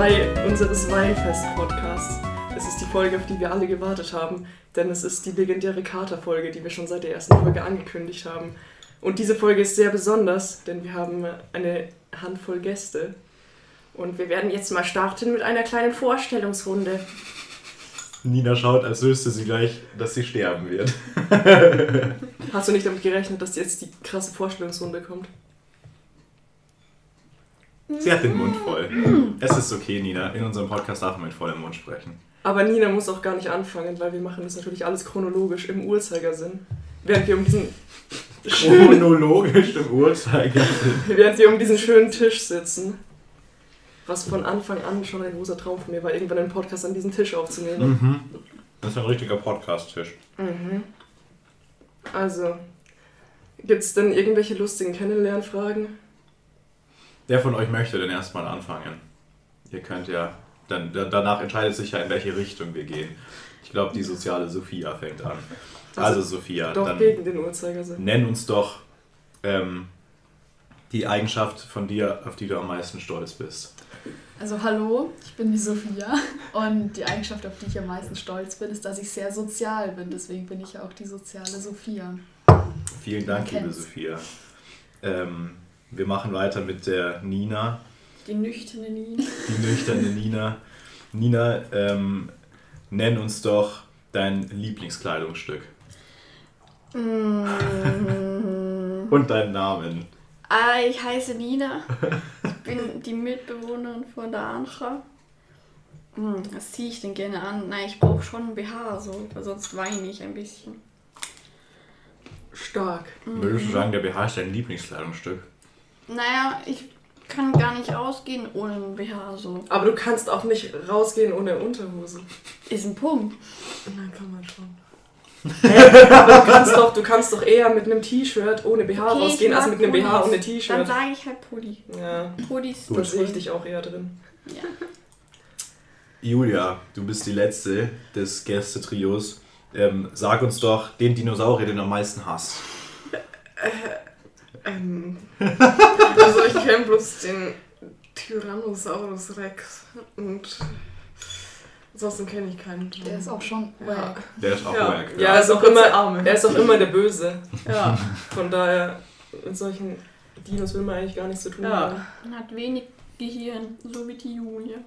3 unseres Weinfest-Podcasts. Es ist die Folge, auf die wir alle gewartet haben, denn es ist die legendäre Kater-Folge, die wir schon seit der ersten Folge angekündigt haben. Und diese Folge ist sehr besonders, denn wir haben eine Handvoll Gäste. Und wir werden jetzt mal starten mit einer kleinen Vorstellungsrunde. Nina schaut, als wüsste sie gleich, dass sie sterben wird. Hast du nicht damit gerechnet, dass jetzt die krasse Vorstellungsrunde kommt? Sie hat den Mund voll. Es ist okay, Nina. In unserem Podcast darf man mit vollem Mund sprechen. Aber Nina muss auch gar nicht anfangen, weil wir machen das natürlich alles chronologisch im Uhrzeigersinn. Während wir um diesen Chronologisch im Uhrzeigersinn. während wir um diesen schönen Tisch sitzen. Was von Anfang an schon ein großer Traum von mir war, irgendwann einen Podcast an diesem Tisch aufzunehmen. Mhm. Das ist ein richtiger Podcast-Tisch. Mhm. Also, gibt es denn irgendwelche lustigen Kennenlernfragen? Wer von euch möchte denn erstmal anfangen? Ihr könnt ja, dann, da- danach entscheidet sich ja, in welche Richtung wir gehen. Ich glaube, die soziale Sophia fängt an. Also, Also, Sophia, Doch dann gegen den Uhrzeigersinn. nenn uns doch ähm, die Eigenschaft von dir, auf die du am meisten stolz bist. Also hallo, ich bin die Sophia und die Eigenschaft, auf die ich am meisten stolz bin, ist, dass ich sehr sozial bin. Deswegen bin ich ja auch die soziale Sophia. Vielen Dank, liebe. Sophia. Ähm, wir machen weiter mit der Nina, Die nüchterne Nina. die nüchterne Nina. Nina, ähm, nenn uns doch dein Lieblingskleidungsstück Mm. und deinen Namen. Ah, ich heiße Nina. Ich bin die Mitbewohnerin von der Ancha. Hm, Was ziehe ich denn gerne an? Nein, ich brauche schon ein BH, so, weil sonst weine ich ein bisschen. Stark. Würdest du sagen, der BH ist dein Lieblingskleidungsstück? Naja, ich kann gar nicht rausgehen ohne ein BH, so. Aber du kannst auch nicht rausgehen ohne Unterhose. Ist ein Punkt. Dann kann man schon. Hä? Aber du kannst, doch, du kannst doch eher mit einem T-Shirt ohne BH Okay, ich rausgehen, als mit einem BH Pullis. ohne Dann T-Shirt. sage ich halt Pulli. Ja, Pullis. da sehe ich dich auch eher drin. Ja. Julia, du bist die letzte des Gästetrios. Ähm, sag uns doch den Dinosaurier, den du am meisten hast. Ähm, also ich kenne bloß den Tyrannosaurus Rex und ansonsten kenne ich keinen. Der ist auch schon Ja. wack. Der ist auch Ja, wack. ja er, ist auch immer, Arme. er ist auch immer der Böse. Ja. Von daher, mit solchen Dinos will man eigentlich gar nichts zu tun Ja. haben. Man hat wenig Gehirn, so wie die Julia.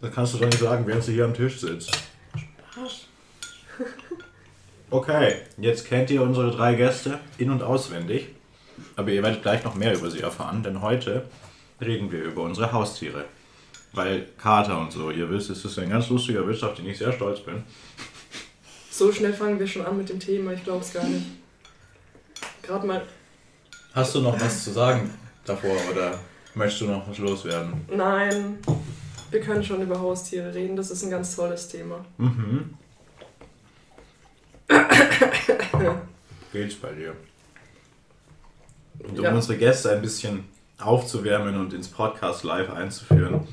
Das kannst du doch nicht sagen, während sie hier am Tisch sitzt. Okay, jetzt kennt ihr unsere drei Gäste in- und auswendig. Aber ihr werdet gleich noch mehr über sie erfahren, denn heute reden wir über unsere Haustiere. Weil Kater und so, ihr wisst, es ist ein ganz lustiger Witz, auf den ich sehr stolz bin. So schnell fangen wir schon an mit dem Thema, ich glaube es gar nicht. Gerade mal, Hast du noch was zu sagen davor oder möchtest du noch was loswerden? nein, wir können schon über Haustiere reden, das ist ein ganz tolles Thema. Mhm. Geht's bei dir? Und um Ja. unsere Gäste ein bisschen aufzuwärmen und ins Podcast live einzuführen,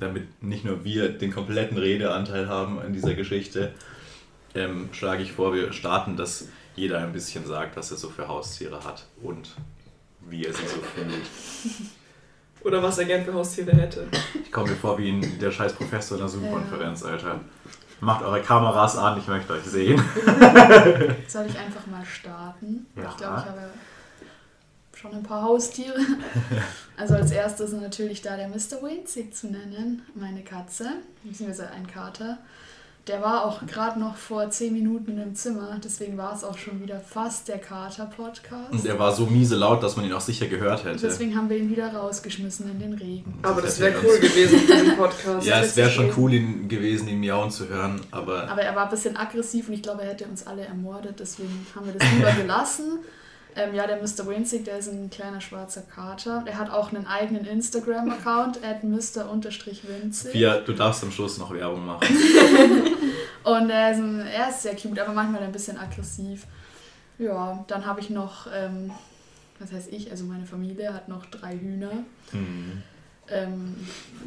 damit nicht nur wir den kompletten Redeanteil haben an dieser Geschichte, ähm, schlage ich vor, wir starten, dass jeder ein bisschen sagt, was er so für Haustiere hat und wie er sie so findet. Oder was er gern für Haustiere hätte. Ich komme mir vor wie ein, der scheiß Professor in der Zoom-Konferenz, Alter. Macht eure Kameras an, ich möchte euch sehen. Soll ich einfach mal starten? Ja. Ich glaube, ich habe schon ein paar Haustiere. Also als erstes natürlich da der Mr. Winzig zu nennen, meine Katze, beziehungsweise ein Kater. Der war auch gerade noch vor 10 Minuten im Zimmer, deswegen war es auch schon wieder fast der Kater-Podcast. Und er war so miese laut, dass man ihn auch sicher gehört hätte. Deswegen haben wir ihn wieder rausgeschmissen in den Regen. Aber Das das wäre cool gewesen für den Podcast. Ja, es wäre schon cool ihn gewesen, ihn miauen zu hören, aber Aber er war ein bisschen aggressiv und ich glaube, er hätte uns alle ermordet, deswegen haben wir das lieber gelassen. Ähm, ja, der Mr. Winzig, der ist ein kleiner schwarzer Kater. Er hat auch einen eigenen Instagram-Account, at Mr-Winzig. Pia, du darfst am Schluss noch Werbung machen. Und er ist, ein, er ist sehr cute, aber manchmal ein bisschen aggressiv. Ja, dann habe ich noch, ähm, was heißt ich, also meine Familie hat noch drei Hühner. Hm. Ähm,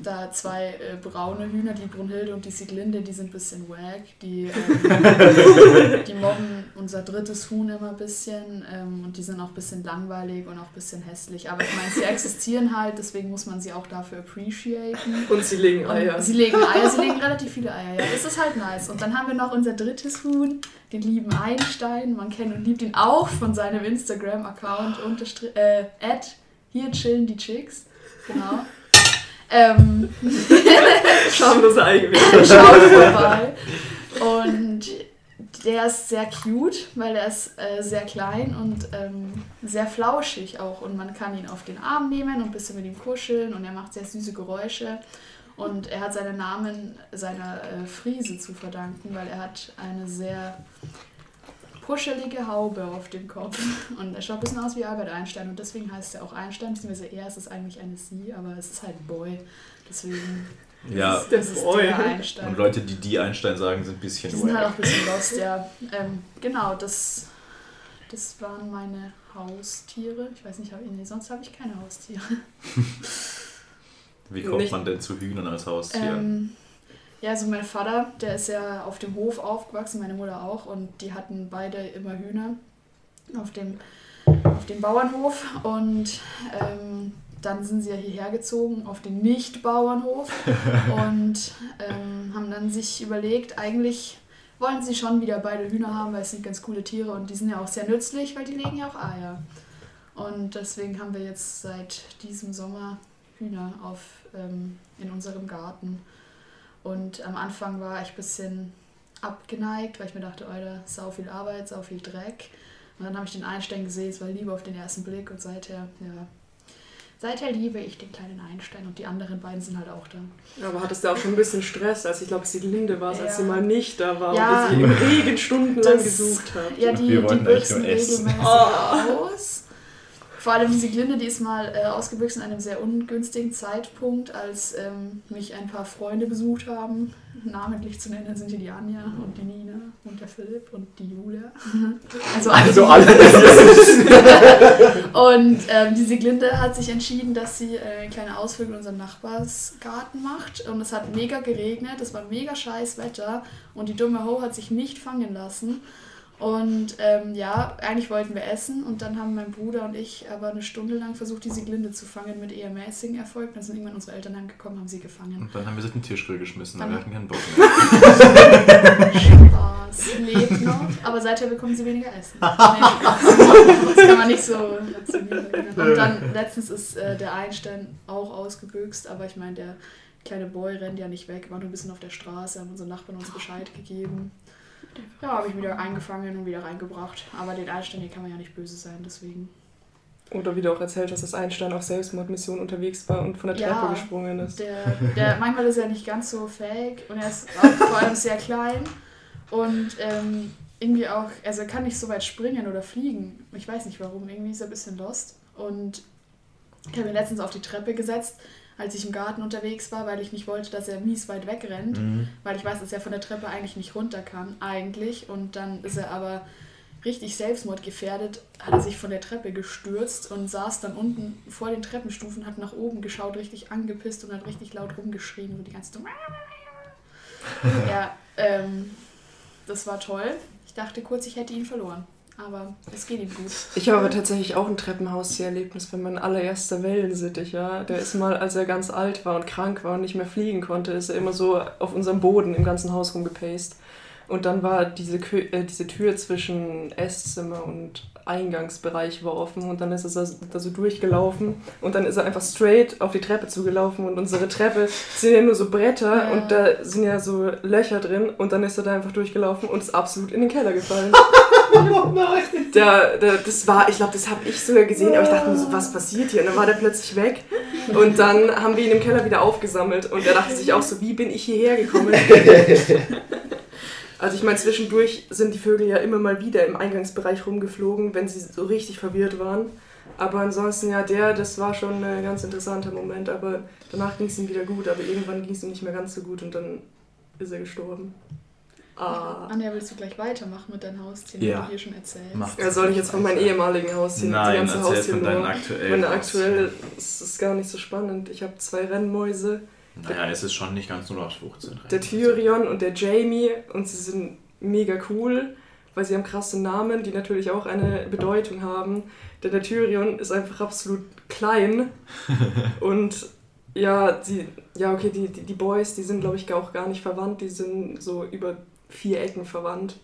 da zwei äh, braune Hühner, die Brunhilde und die Sieglinde, die sind ein bisschen wack. Die, ähm, die mobben unser drittes Huhn immer ein bisschen ähm, und die sind auch ein bisschen langweilig und auch ein bisschen hässlich. Aber ich meine, sie existieren halt, deswegen muss man sie auch dafür appreciaten. Und sie legen Eier. Und sie legen Eier, sie legen relativ viele Eier, ja. Das ist halt nice. Und dann haben wir noch unser drittes Huhn, den lieben Einstein. Man kennt und liebt ihn auch von seinem Instagram-Account, äh, hier chillen die Chicks. Genau. Ähm, Schamlose Eigewäsche. Schaut vorbei. Und der ist sehr cute, weil er ist äh, sehr klein und ähm, sehr flauschig auch. Und man kann ihn auf den Arm nehmen und ein bisschen mit ihm kuscheln und er macht sehr süße Geräusche. Und er hat seinen Namen seiner äh, Friese zu verdanken, weil er hat eine sehr kuschelige Haube auf dem Kopf. Und er schaut ein bisschen aus wie Albert Einstein und deswegen heißt er auch Einstein, beziehungsweise er ist es eigentlich eine Sie, aber es ist halt Boy. Deswegen ja. ist, das ist der Einstein. Und Leute, die die Einstein sagen, sind ein bisschen Die sind halt auch ein bisschen lost, ja. Ähm, genau, das, das waren meine Haustiere. Ich weiß nicht, hab, nee, sonst habe ich keine Haustiere. Wie kommt nicht, man denn zu Hühnern als Haustier? Ähm, ja, also mein Vater, der ist ja auf dem Hof aufgewachsen, meine Mutter auch, und die hatten beide immer Hühner auf dem, auf dem Bauernhof. Und ähm, dann sind sie ja hierher gezogen auf den Nicht-Bauernhof und ähm, haben dann sich überlegt, eigentlich wollen sie schon wieder beide Hühner haben, weil es sind ganz coole Tiere und die sind ja auch sehr nützlich, weil die legen ja auch Eier. Und deswegen haben wir jetzt seit diesem Sommer Hühner auf, ähm, in unserem Garten. Und am Anfang war ich ein bisschen abgeneigt, weil ich mir dachte, Alter, sau viel Arbeit, sau viel Dreck. Und dann habe ich den Einstein gesehen, es war Liebe auf den ersten Blick und seither, ja, seither liebe ich den kleinen Einstein und die anderen beiden sind halt auch da. Aber hattest du auch schon ein bisschen Stress, als ich glaube, sie Linde war, ja. als sie mal nicht da war ja, und sie im Regen stundenlang gesucht hat. Ja, die, die büchsen regelmäßig oh. aus. Vor allem diese Glinde, die ist mal äh, ausgebüxt in einem sehr ungünstigen Zeitpunkt, als ähm, mich ein paar Freunde besucht haben. Namentlich zu nennen sind hier die Anja und die Nina und der Philipp und die Julia. Also, also alle. und ähm, diese Glinde hat sich entschieden, dass sie äh, kleine Ausflüge in unseren Nachbarsgarten macht. Und es hat mega geregnet, es war mega scheiß Wetter und die dumme Ho hat sich nicht fangen lassen. Und ähm, ja, eigentlich wollten wir essen und dann haben mein Bruder und ich aber eine Stunde lang versucht, diese Glinde zu fangen mit eher mäßigen Erfolg. Dann sind irgendwann unsere Eltern angekommen, haben sie gefangen. Und dann haben wir sie in den Tischgrill geschmissen, dann wir hatten keinen Bock mehr. Spaß, lebt noch, aber seither bekommen sie weniger Essen. Nee, das kann man nicht so Und dann letztens ist äh, der Einstein auch ausgebüxt, aber ich meine, der kleine Boy rennt ja nicht weg, war nur ein bisschen auf der Straße, haben unsere Nachbarn uns Bescheid gegeben. Ja, habe ich wieder eingefangen und wieder reingebracht. Aber den Einstein, hier kann man ja nicht böse sein, deswegen. Oder wie du auch erzählt hast, dass Einstein auf Selbstmordmission unterwegs war und von der Treppe ja, gesprungen ist. Der, der, manchmal ist er nicht ganz so fähig und er ist auch vor allem sehr klein. Und ähm, irgendwie auch, also er kann nicht so weit springen oder fliegen. Ich weiß nicht warum, irgendwie ist er ein bisschen lost. Und ich habe ihn letztens auf die Treppe gesetzt als ich im Garten unterwegs war, weil ich nicht wollte, dass er mies weit wegrennt, mhm. weil ich weiß, dass er von der Treppe eigentlich nicht runter kann, eigentlich. Und dann ist er aber richtig selbstmordgefährdet, hat er sich von der Treppe gestürzt und saß dann unten vor den Treppenstufen, hat nach oben geschaut, richtig angepisst und hat richtig laut rumgeschrien und die ganze Zeit. ja, ähm, das war toll. Ich dachte kurz, ich hätte ihn verloren aber es geht ihm gut. Ich habe tatsächlich auch ein Treppenhaus-Erlebnis bei meinem allererster Wellensittich, ja. Der ist mal, als er ganz alt war und krank war und nicht mehr fliegen konnte, ist er immer so auf unserem Boden im ganzen Haus rumgepaced. Und dann war diese, äh, diese Tür zwischen Esszimmer und Eingangsbereich war offen und dann ist er da so durchgelaufen und dann ist er einfach straight auf die Treppe zugelaufen und unsere Treppe sind ja nur so Bretter ja. und da sind ja so Löcher drin und dann ist er da einfach durchgelaufen und ist absolut in den Keller gefallen. oh nein! Der, der, das war, ich glaube, das habe ich sogar gesehen, aber ich dachte mir so, was passiert hier? Und dann war der plötzlich weg und dann haben wir ihn im Keller wieder aufgesammelt und er dachte sich auch so, wie bin ich hierher gekommen? Also ich meine, zwischendurch sind die Vögel ja immer mal wieder im Eingangsbereich rumgeflogen, wenn sie so richtig verwirrt waren. Aber ansonsten, ja, der, das war schon ein ganz interessanter Moment. Aber danach ging es ihm wieder gut, aber irgendwann ging es ihm nicht mehr ganz so gut und dann ist er gestorben. Ah. Anja, willst du gleich weitermachen mit deinen Haustieren, Ja. die du hier schon erzählst? Ja, soll ich jetzt von meinen ehemaligen Haustieren Nein, die ganze erzähl Haustier von deinen nur? aktuellen Meine aktuelle ist, ist gar nicht so spannend. Ich habe zwei Rennmäuse, Naja, es ist schon nicht ganz 0815. der Tyrion und der Jamie und sie sind mega cool, weil sie haben krasse Namen, die natürlich auch eine Bedeutung haben. Denn der Tyrion ist einfach absolut klein und ja, die, ja okay, die, die, die Boys, die sind glaube ich auch gar nicht verwandt, die sind so über vier Ecken verwandt.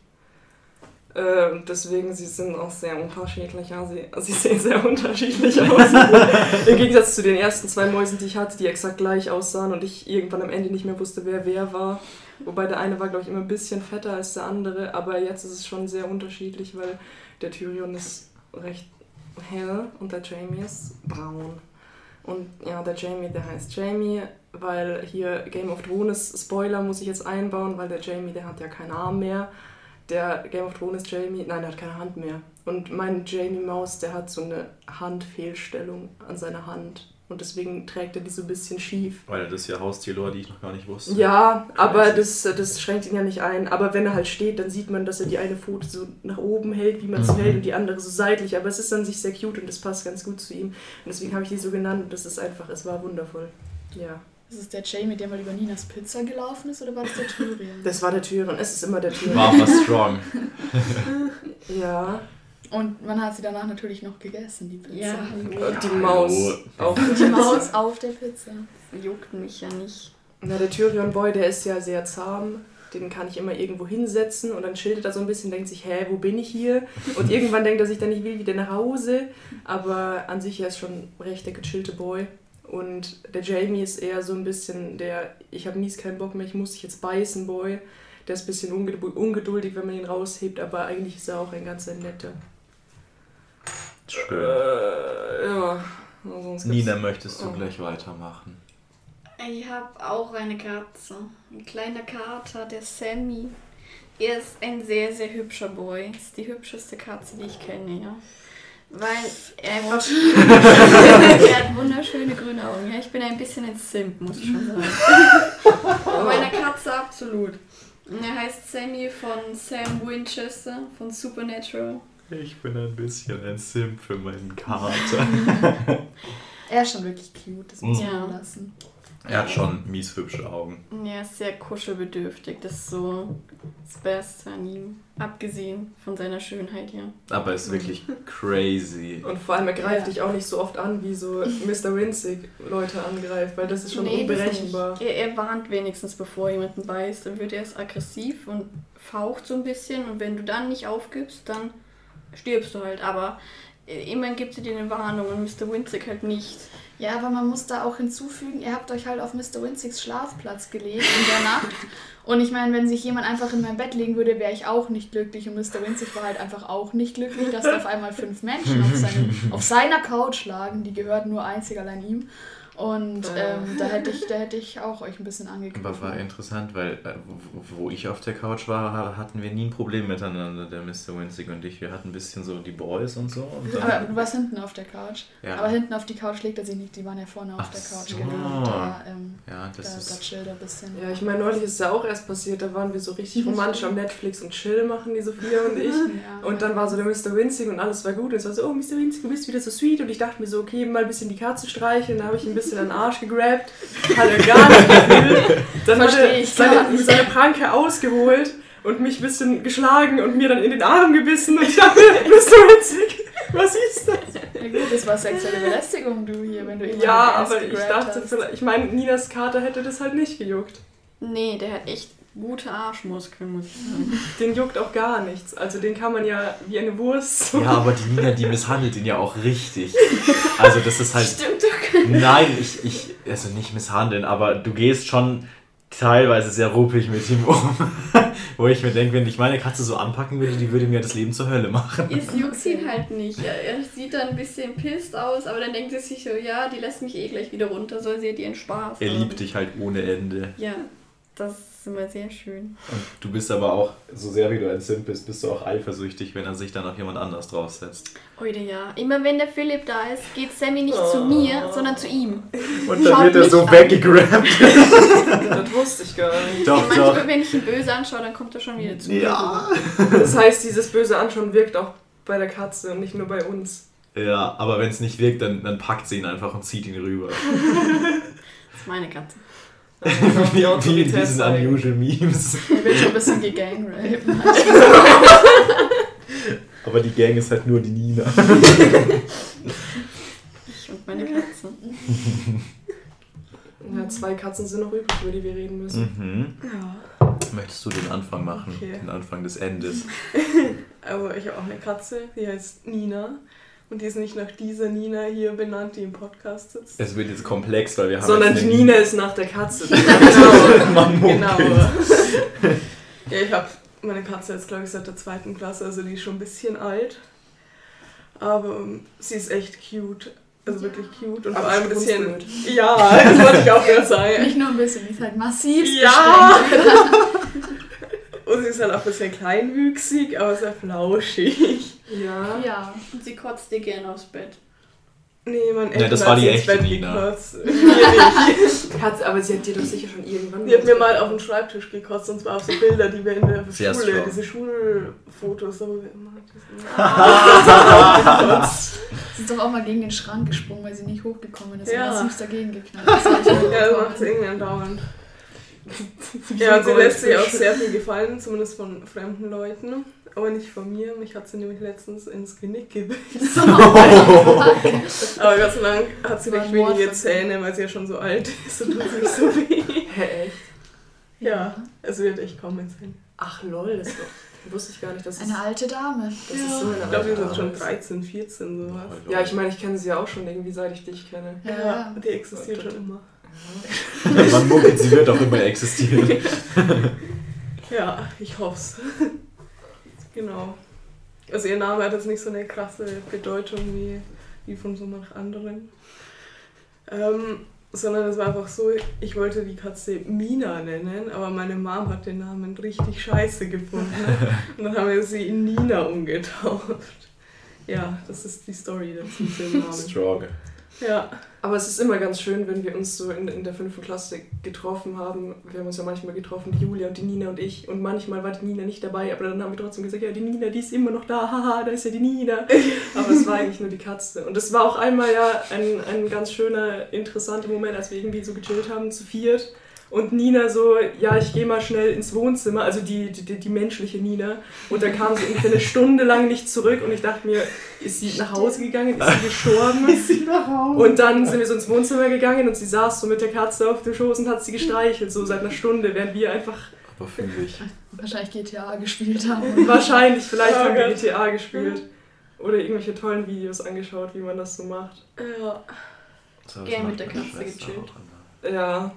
Äh, deswegen, sie sind auch sehr unterschiedlich. Ja, sie, sie sehen sehr unterschiedlich aus. Im Gegensatz zu den ersten zwei Mäusen, die ich hatte, die exakt gleich aussahen und ich irgendwann am Ende nicht mehr wusste, wer wer war. Wobei der eine war, glaube ich, immer ein bisschen fetter als der andere, aber jetzt ist es schon sehr unterschiedlich, weil der Tyrion ist recht hell und der Jamie ist braun. Und ja, der Jamie, der heißt Jamie, weil hier Game of Thrones Spoiler muss ich jetzt einbauen, weil der Jamie, der hat ja keinen Arm mehr. Der Game of Thrones Jamie, nein, der hat keine Hand mehr. Und mein Jamie Maus, der hat so eine Handfehlstellung an seiner Hand. Und deswegen trägt er die so ein bisschen schief. Weil das ist ja Haustierlore, die ich noch gar nicht wusste. Ja, aber das, das schränkt ihn ja nicht ein. Aber wenn er halt steht, dann sieht man, dass er die eine Pfote so nach oben hält, wie man es Mhm. hält, und die andere so seitlich. Aber es ist an sich sehr cute und das passt ganz gut zu ihm. Und deswegen habe ich die so genannt und das ist einfach, es war wundervoll. Ja. Ist es der Jamie, der mal über Ninas Pizza gelaufen ist, oder war das der Tyrion? Das war der Tyrion, es ist immer der Tyrion. War aber strong. Ja. Und man hat sie danach natürlich noch gegessen, die Pizza. Ja, Und die Maus auch. Die Maus auf der Pizza. juckt mich ja nicht. Na, der Tyrion-Boy, der ist ja sehr zahm. Den kann ich immer irgendwo hinsetzen und dann schildert er so ein bisschen, denkt sich, hä, wo bin ich hier? Und irgendwann denkt er sich dann, ich will wieder nach Hause. Aber an sich er ist schon recht der gechillte Boy. Und der Jamie ist eher so ein bisschen der, ich habe mies keinen Bock mehr, ich muss dich jetzt beißen, Boy. Der ist ein bisschen ungeduld- ungeduldig, wenn man ihn raushebt, aber eigentlich ist er auch ein ganz netter. Schön. Äh, ja. Sonst gibt's- Nina, möchtest du Oh. gleich weitermachen? Ich habe auch eine Katze. Ein kleiner Kater, der Sammy. Er ist ein sehr, sehr hübscher Boy. Ist die hübscheste Katze, die ich kenne, ja. Weil er einfach. er hat wunderschöne grüne Augen. Ja, ich bin ein bisschen ein Simp, muss ich schon sagen. Bei meiner Katze absolut. Und Er heißt Sammy von Sam Winchester von Supernatural. Ich bin ein bisschen ein Simp für meinen Kater. Er ist schon wirklich cute, das muss Ja. man lassen. Er hat schon mies hübsche Augen. Er ist sehr kuschelbedürftig. Das ist so das Beste an ihm. Abgesehen von seiner Schönheit, ja. Aber er ist wirklich crazy. Und vor allem, er greift Ja. dich auch nicht so oft an, wie so Mr. Winzig Leute angreift, weil das ist schon Nee, unberechenbar. Er, er warnt wenigstens, bevor jemanden beißt. Dann wird er erst aggressiv und faucht so ein bisschen. Und wenn du dann nicht aufgibst, dann stirbst du halt. Aber äh, immerhin gibt er dir eine Warnung und Mr. Winzig halt nicht. Ja, aber man muss da auch hinzufügen, ihr habt euch halt auf Mr. Winzigs Schlafplatz gelegt in der Nacht. Und ich meine, wenn sich jemand einfach in mein Bett legen würde, wäre ich auch nicht glücklich. Und Mr. Winzig war halt einfach auch nicht glücklich, dass da auf einmal fünf Menschen auf, seinem, auf seiner Couch lagen. Die gehört nur einzig allein ihm. Und ähm, da, hätte ich, da hätte ich auch euch ein bisschen angegriffen. Aber war interessant, weil äh, wo, wo ich auf der Couch war, ha- hatten wir nie ein Problem miteinander, der Mr. Winzig und ich. Wir hatten ein bisschen so die Boys und so. Und dann, Aber du warst hinten auf der Couch. ja, Aber hinten auf die Couch legt er sich nicht. Die waren ja vorne auf Ach der Couch. so. Genau. Da, ähm, ja, da, das da ist. chillt er ein bisschen. Ja, ich meine, neulich ist es ja auch erst passiert, da waren wir so richtig romantisch am Netflix und Chill machen, die Sophia und ich. Ja. Und dann war so der Mr. Winzig und alles war gut. Und es war so, oh Mr. Winzig, du bist wieder so sweet. Und ich dachte mir so, okay, mal ein bisschen die Katze streicheln. Da habe ich ein bisschen an den Arsch gegrabt. Hat er gar nicht gefühlt. Dann hat er seine, seine Pranke ausgeholt und mich ein bisschen geschlagen und mir dann in den Arm gebissen. Und ich dachte mir, Mr. Winzig, was ist das? Ja gut, das war sexuelle Belästigung, du hier, wenn du immer Ja, aber ich dachte, hast. vielleicht, ich meine, Ninas Kater hätte das halt nicht gejuckt. Nee, der hat echt gute Arschmuskeln, muss ich sagen. Den juckt auch gar nichts. Also den kann man ja wie eine Wurst. so- Ja, aber die Nina, die misshandelt ihn ja auch richtig. Also das ist halt. Stimmt doch. Nein, ich, ich, also nicht misshandeln, aber du gehst schon teilweise sehr ruppig mit ihm um. Wo ich mir denke, wenn ich meine Katze so anpacken würde, die würde mir das Leben zur Hölle machen. Es juckt ihn halt nicht. Er, er sieht dann ein bisschen pisst aus, aber dann denkt er sich so, ja, die lässt mich eh gleich wieder runter, soll sie dir ihren Spaß Er haben. liebt dich halt ohne Ende. Ja. Das ist immer sehr schön. Und du bist aber auch, so sehr wie du ein Simp bist, bist du auch eifersüchtig, wenn er sich dann auf jemand anders draufsetzt. Heute ja. Immer wenn der Philipp da ist, geht Sammy nicht zu mir, sondern zu ihm. Und dann wird er so weggegrabt. Das wusste ich gar nicht. Doch, Manchmal, doch. wenn ich ihn böse anschaue, dann kommt er schon wieder zu mir. Ja. Das heißt, dieses böse Anschauen wirkt auch bei der Katze und nicht nur bei uns. Ja, aber wenn es nicht wirkt, dann, dann packt sie ihn einfach und zieht ihn rüber. Das ist meine Katze. wie, Die wie in Autorität diesen unusual Memes. Ich bin schon ein bisschen gegangraped. Aber die Gang ist halt nur die Nina. Ich und meine Katze. Ja, zwei Katzen sind noch übrig, über die wir reden müssen. Mhm. Ja, Möchtest du den Anfang machen? Okay. Den Anfang des Endes. aber ich habe auch eine Katze, die heißt Nina. Und die ist nicht nach dieser Nina hier benannt, die im Podcast sitzt. Es wird jetzt komplex, weil wir haben Sondern die Nina ist nach der Katze. genau. Genau. ja, ich habe meine Katze jetzt, glaube ich, seit der zweiten Klasse, also die ist schon ein bisschen alt. Aber ähm, sie ist echt cute. Also wirklich cute und Aber vor allem ein bisschen. strunzblöd. Ja, das wollte ich auch gerade sagen. Nicht nur ein bisschen, die ist halt massiv Ja. Und sie ist halt auch ein bisschen kleinwüchsig, aber sehr flauschig. Ja. Ja. Und sie kotzt dir gerne aufs Bett. Nee, mein Ja, das war die sie echte Nina. Katz, aber sie hat dir doch sicher schon irgendwann. Die hat mir mal auf den Schreibtisch gekotzt und zwar auf so Bilder, die wir in der Schule, diese Schulfotos, so wir immer das Sie ist doch auch mal gegen den Schrank gesprungen, weil sie nicht hochgekommen ist. Ja. Und massiv dagegen geknallt. Das Ja, das macht sie irgendwie andauernd. Ja, und sie lässt sich auch sehr viel gefallen, zumindest von fremden Leuten, aber nicht von mir. Mich hat sie nämlich letztens ins Genick gebissen. Aber Gott sei Dank hat sie ein wenige. Zähne, weil sie ja schon so alt ist und tut nicht so weh. Hä, echt? Ja, also sie hat echt kaum Zähne. Ach lol, das doch, wusste ich gar nicht, dass es, Eine alte Dame. das ist so eine Ich glaube, die jetzt schon Arbeit. 13, 14, sowas. Ja, ich meine, ich kenne sie ja auch schon irgendwie, seit ich dich kenne. Ja, Ja, ja. die existiert schon immer. Man munkelt, sie wird auch immer existieren. Ja, ich hoff's. genau. Also ihr Name hat jetzt nicht so eine krasse Bedeutung wie, wie von so manch anderen. Ähm, sondern es war einfach so, ich wollte die Katze Mina nennen, aber meine Mom hat den Namen richtig scheiße gefunden. Und dann haben wir sie in Nina umgetauft. Ja, das ist die Story dazu. Strong. Ja, Aber es ist immer ganz schön, wenn wir uns so in, in der fünften Klasse getroffen haben. Wir haben uns ja manchmal getroffen, die Julia und die Nina und ich. Und manchmal war die Nina nicht dabei, aber dann haben wir trotzdem gesagt, ja, die Nina, die ist immer noch da, haha, da ist ja die Nina. Aber es war eigentlich nur die Katze. Und es war auch einmal ja ein, ein ganz schöner, interessanter Moment, als wir irgendwie so gechillt haben, zu viert. Und Nina so, ja, ich gehe mal schnell ins Wohnzimmer, also die, die, die menschliche Nina. Und dann kam sie irgendwie eine Stunde lang nicht zurück und ich dachte mir, ist sie nach Hause gegangen, ist sie gestorben? ist sie nach Hause? Und dann sind wir so ins Wohnzimmer gegangen und sie saß so mit der Katze auf dem Schoß und hat sie gestreichelt, so seit einer Stunde, während wir einfach Aber finde ich. Wahrscheinlich GTA gespielt haben. wahrscheinlich, vielleicht Oh haben wir. GTA gespielt. Oder irgendwelche tollen Videos angeschaut, wie man das so macht. Ja. So, macht mit der Katze gechillt. Ja,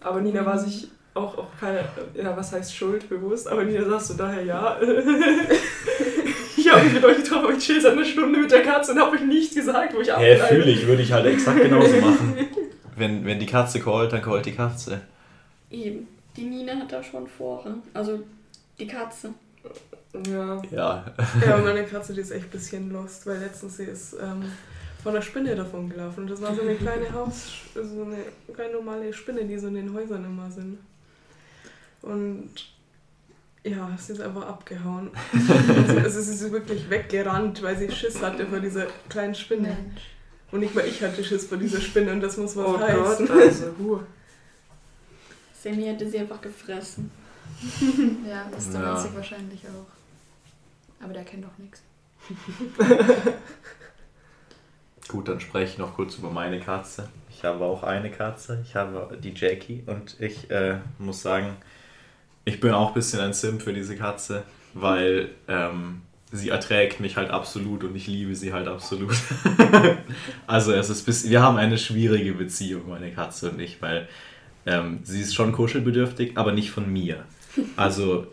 aber Nina war sich auch, auch keine, ja, was heißt Schuld bewusst, aber Nina saß so daher, ja. ich habe mich mit euch getroffen, aber ich chill seit einer Stunde mit der Katze und habe euch nicht gesagt, wo ich Hä, abbleibe. fühle ich, würde ich halt exakt genauso machen. Wenn, wenn die Katze callt, dann callt die Katze. Eben. Die Nina hat da schon Vorrang. Also die Katze. Ja. Ja. Ja, aber meine Katze, die ist echt ein bisschen lost, weil letztens sie ist ähm, von einer Spinne davon gelaufen. Und das war so eine kleine Haus, so eine keine normale Spinne, die so in den Häusern immer sind. Und ja, sie ist einfach abgehauen. also, also sie ist wirklich weggerannt, weil sie Schiss hatte vor dieser kleinen Spinne. Mensch. Und nicht mal ich hatte Schiss vor dieser Spinne und das muss was Oh heißen. Gott, also, huh. Sammy hätte sie einfach gefressen. Ja, das Ja. Witzig wahrscheinlich auch. Aber der kennt doch nichts. Gut, dann spreche ich noch kurz über meine Katze. Ich habe auch eine Katze. Ich habe die Jackie und ich äh, muss sagen, ich bin auch ein bisschen ein Simp für diese Katze, weil ähm, sie erträgt mich halt absolut und ich liebe sie halt absolut. also es ist bis, wir haben eine schwierige Beziehung, meine Katze und ich, weil ähm, sie ist schon kuschelbedürftig, aber nicht von mir. Also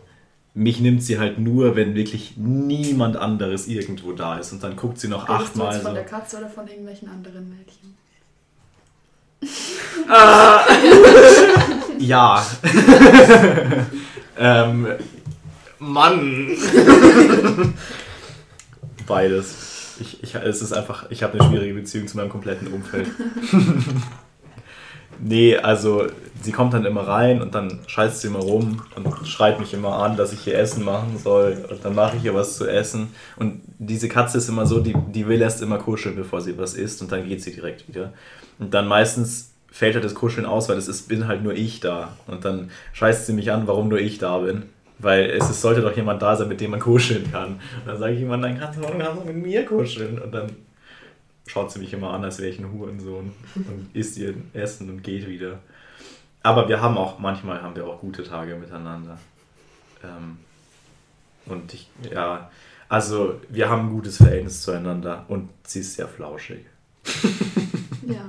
mich nimmt sie halt nur, wenn wirklich niemand anderes irgendwo da ist und dann guckt sie noch Redest du achtmal jetzt so. von der Katze oder von irgendwelchen anderen Mädchen? Ah. Ja. ähm, Mann. Beides. Ich, ich, es ist einfach, ich habe eine schwierige Beziehung zu meinem kompletten Umfeld. Nee, also sie kommt dann immer rein und dann scheißt sie immer rum und schreit mich immer an, dass ich hier Essen machen soll. Und dann mache ich ihr was zu essen. Und diese Katze ist immer so, die, die will erst immer kuscheln, bevor sie was isst und dann geht sie direkt wieder. Und dann meistens fällt halt das Kuscheln aus, weil es ist, bin halt nur ich da. Und dann scheißt sie mich an, warum nur ich da bin. Weil es ist, sollte doch jemand da sein, mit dem man kuscheln kann. Und dann sage ich immer, dann kannst du, kannst du mit mir kuscheln. Und dann schaut sie mich immer an, als wäre ich ein Hurensohn. Und isst ihr Essen und geht wieder. Aber wir haben auch, manchmal haben wir auch gute Tage miteinander. Ähm, und ich, ja, also wir haben ein gutes Verhältnis zueinander und sie ist sehr flauschig. Ja.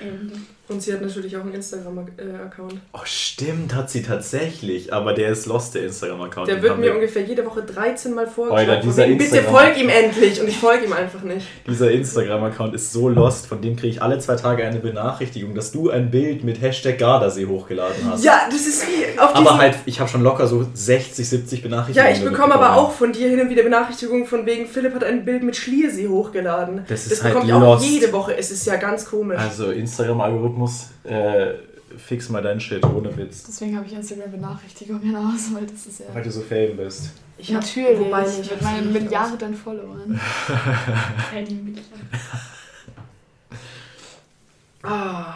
Ende. Und sie hat natürlich auch einen Instagram-Account. Oh, stimmt, hat sie tatsächlich. Aber der ist lost, der Instagram-Account. Der Den wird mir wir- ungefähr jede Woche 13 Mal Alter, vorgeschlagen. wegen, Bitte folg ihm endlich! Und ich folge ihm einfach nicht. Dieser Instagram-Account ist so lost, von dem kriege ich alle zwei Tage eine Benachrichtigung, dass du ein Bild mit Hashtag Gardasee hochgeladen hast. Ja, das ist wie auf aber halt, ich habe schon locker so 60, 70 Benachrichtigungen. Ja, ich bekomme aber auch von dir hin und wieder Benachrichtigungen von wegen, Philipp hat ein Bild mit Schliersee hochgeladen. Das ist halt bekomme ich auch lost. jede Woche. Es ist ja ganz komisch. Also, Instagram-Algorithmus, äh, fix mal deinen Shit, ohne Witz. Deswegen habe ich Instagram-Benachrichtigungen aus, weil das ist ja. Weil du so fame bist. Ich Natürlich, wobei, ich mit meinen Milliarden Followern. Eddie Miller. Ah,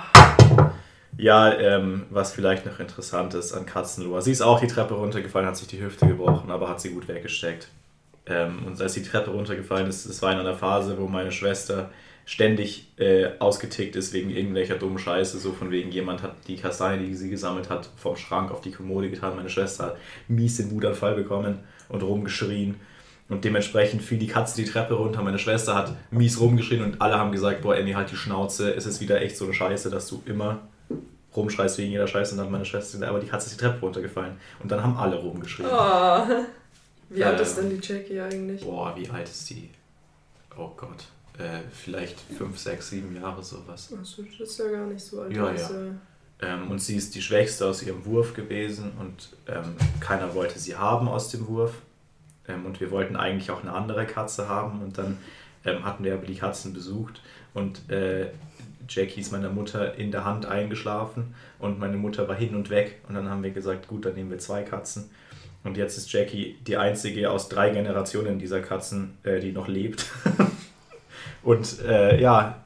Ja, ähm, was vielleicht noch interessant ist an Katzenloa. Sie ist auch die Treppe runtergefallen, hat sich die Hüfte gebrochen, aber hat sie gut weggesteckt. Ähm, und als die Treppe runtergefallen ist, das war in einer Phase, wo meine Schwester ständig äh, ausgetickt ist wegen irgendwelcher dummen Scheiße, so von wegen jemand hat die Kastanie, die sie gesammelt hat, vom Schrank auf die Kommode getan. Meine Schwester hat mies den Wutanfall bekommen und rumgeschrien. Und dementsprechend fiel die Katze die Treppe runter. Meine Schwester hat mies rumgeschrien und alle haben gesagt, boah, Emmy, halt die Schnauze. Es ist wieder echt so eine Scheiße, dass du immer rumschreist wegen jeder Scheiße. Und dann hat meine Schwester gesagt, aber die Katze ist die Treppe runtergefallen. Und dann haben alle rumgeschrien. Ah. Wie alt Ähm. ist denn die Jackie eigentlich? Boah, wie alt ist die? Oh Gott. Äh, vielleicht 5, 6, 7 Jahre sowas. Achso, das ist ja gar nicht so alt. Ja, ja. äh, Ähm, und sie ist die Schwächste aus ihrem Wurf gewesen und ähm, keiner wollte sie haben aus dem Wurf. Ähm, und wir wollten eigentlich auch eine andere Katze haben und dann ähm, hatten wir aber die Katzen besucht und äh, Jackie ist meiner Mutter in der Hand eingeschlafen und meine Mutter war hin und weg und dann haben wir gesagt, gut, dann nehmen wir zwei Katzen. Und jetzt ist Jackie die einzige aus drei Generationen dieser Katzen, äh, die noch lebt. und äh, ja,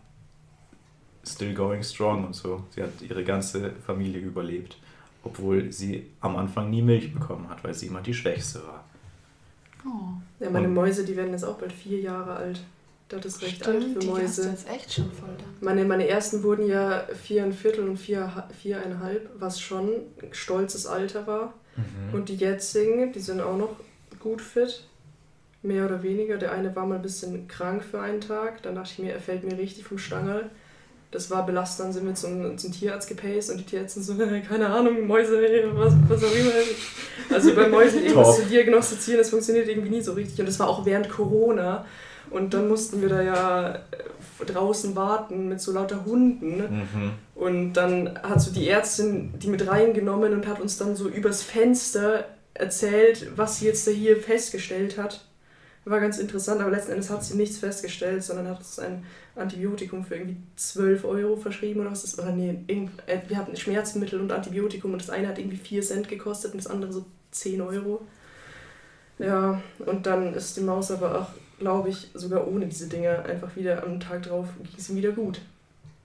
still going strong und so. Sie hat ihre ganze Familie überlebt, obwohl sie am Anfang nie Milch bekommen hat, weil sie immer die Schwächste war. Oh, ja, meine Und- Mäuse, die werden jetzt auch bald vier Jahre alt. Das ist recht alt stimmt, für die hast du Mäuse. jetzt echt schon voll dann. Meine, meine ersten wurden ja viereinviertel und vier, viereinhalb, was schon ein stolzes Alter war. Und die jetzigen, die sind auch noch gut fit. Mehr oder weniger. Der eine war mal ein bisschen krank für einen Tag. Dann dachte ich mir, er fällt mir richtig vom Stangerl. Das war belastend. Dann sind wir zum, zum Tierarzt gepaced und die Tierärzte so, keine Ahnung, Mäuse, was, was auch immer. Also bei Mäusen irgendwas zu diagnostizieren, das funktioniert irgendwie nie so richtig. Und das war auch während Corona. Und dann mussten wir da ja äh, draußen warten mit so lauter Hunden. Mhm. Und dann hat so die Ärztin die mit reingenommen und hat uns dann so übers Fenster erzählt, was sie jetzt da hier festgestellt hat. War ganz interessant, aber letzten Endes hat sie nichts festgestellt, sondern hat uns ein Antibiotikum für irgendwie 12 Euro verschrieben oder was das Oder nee, äh, wir hatten Schmerzmittel und Antibiotikum und das eine hat irgendwie 4 Cent gekostet und das andere so 10 Euro. Ja, und dann ist die Maus aber auch, glaube ich, sogar ohne diese Dinger einfach wieder am Tag drauf ging es ihm wieder gut.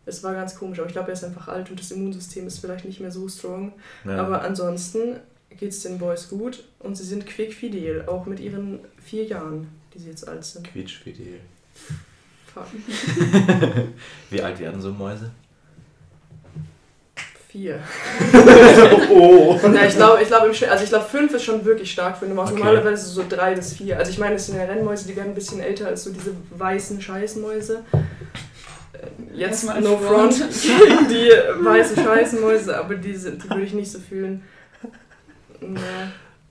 Es war ganz komisch, aber ich glaube, er ist einfach alt und das Immunsystem ist vielleicht nicht mehr so strong. Ja. Aber ansonsten geht es den Boys gut und sie sind quickfidel, auch mit ihren vier Jahren, die sie jetzt alt sind. Quietschfidel. Fuck. Wie alt werden so Mäuse? Vier. oh. Ja, ich glaube, ich Schnitt- also ich glaube, fünf ist schon wirklich stark für eine Maus. Okay. Normalerweise so drei bis vier. Also ich meine, es sind ja Rennmäuse, die werden ein bisschen älter als so diese weißen Scheißmäuse. Äh, Jetzt no Front. front gegen die weißen Scheißmäuse, aber die, sind- die würde ich nicht so fühlen.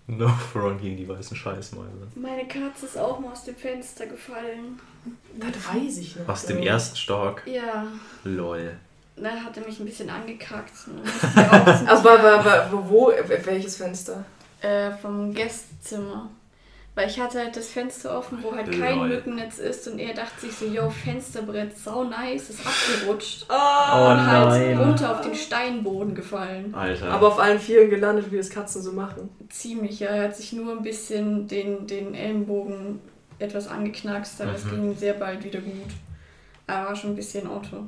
No front gegen die weißen Scheißmäuse. Meine Katze ist auch mal aus dem Fenster gefallen. Das weiß ich noch. Aus dem ersten Stock. Ja, Lol. da hat er mich ein bisschen angekackt. Aber, aber wo, welches Fenster? Äh, vom Gästezimmer. Weil ich hatte halt das Fenster offen, wo halt kein Lol. Mückennetz ist und er dachte sich so, yo, Fensterbrett, sau nice, ist abgerutscht. Oh und halt nein. runter auf den Steinboden gefallen. Alter. Aber auf allen Vieren gelandet, wie es Katzen so machen. Ziemlich, ja. Er hat sich nur ein bisschen den, den Ellenbogen etwas angeknackst, aber es Mhm. ging sehr bald wieder gut. Aber war schon ein bisschen Auto.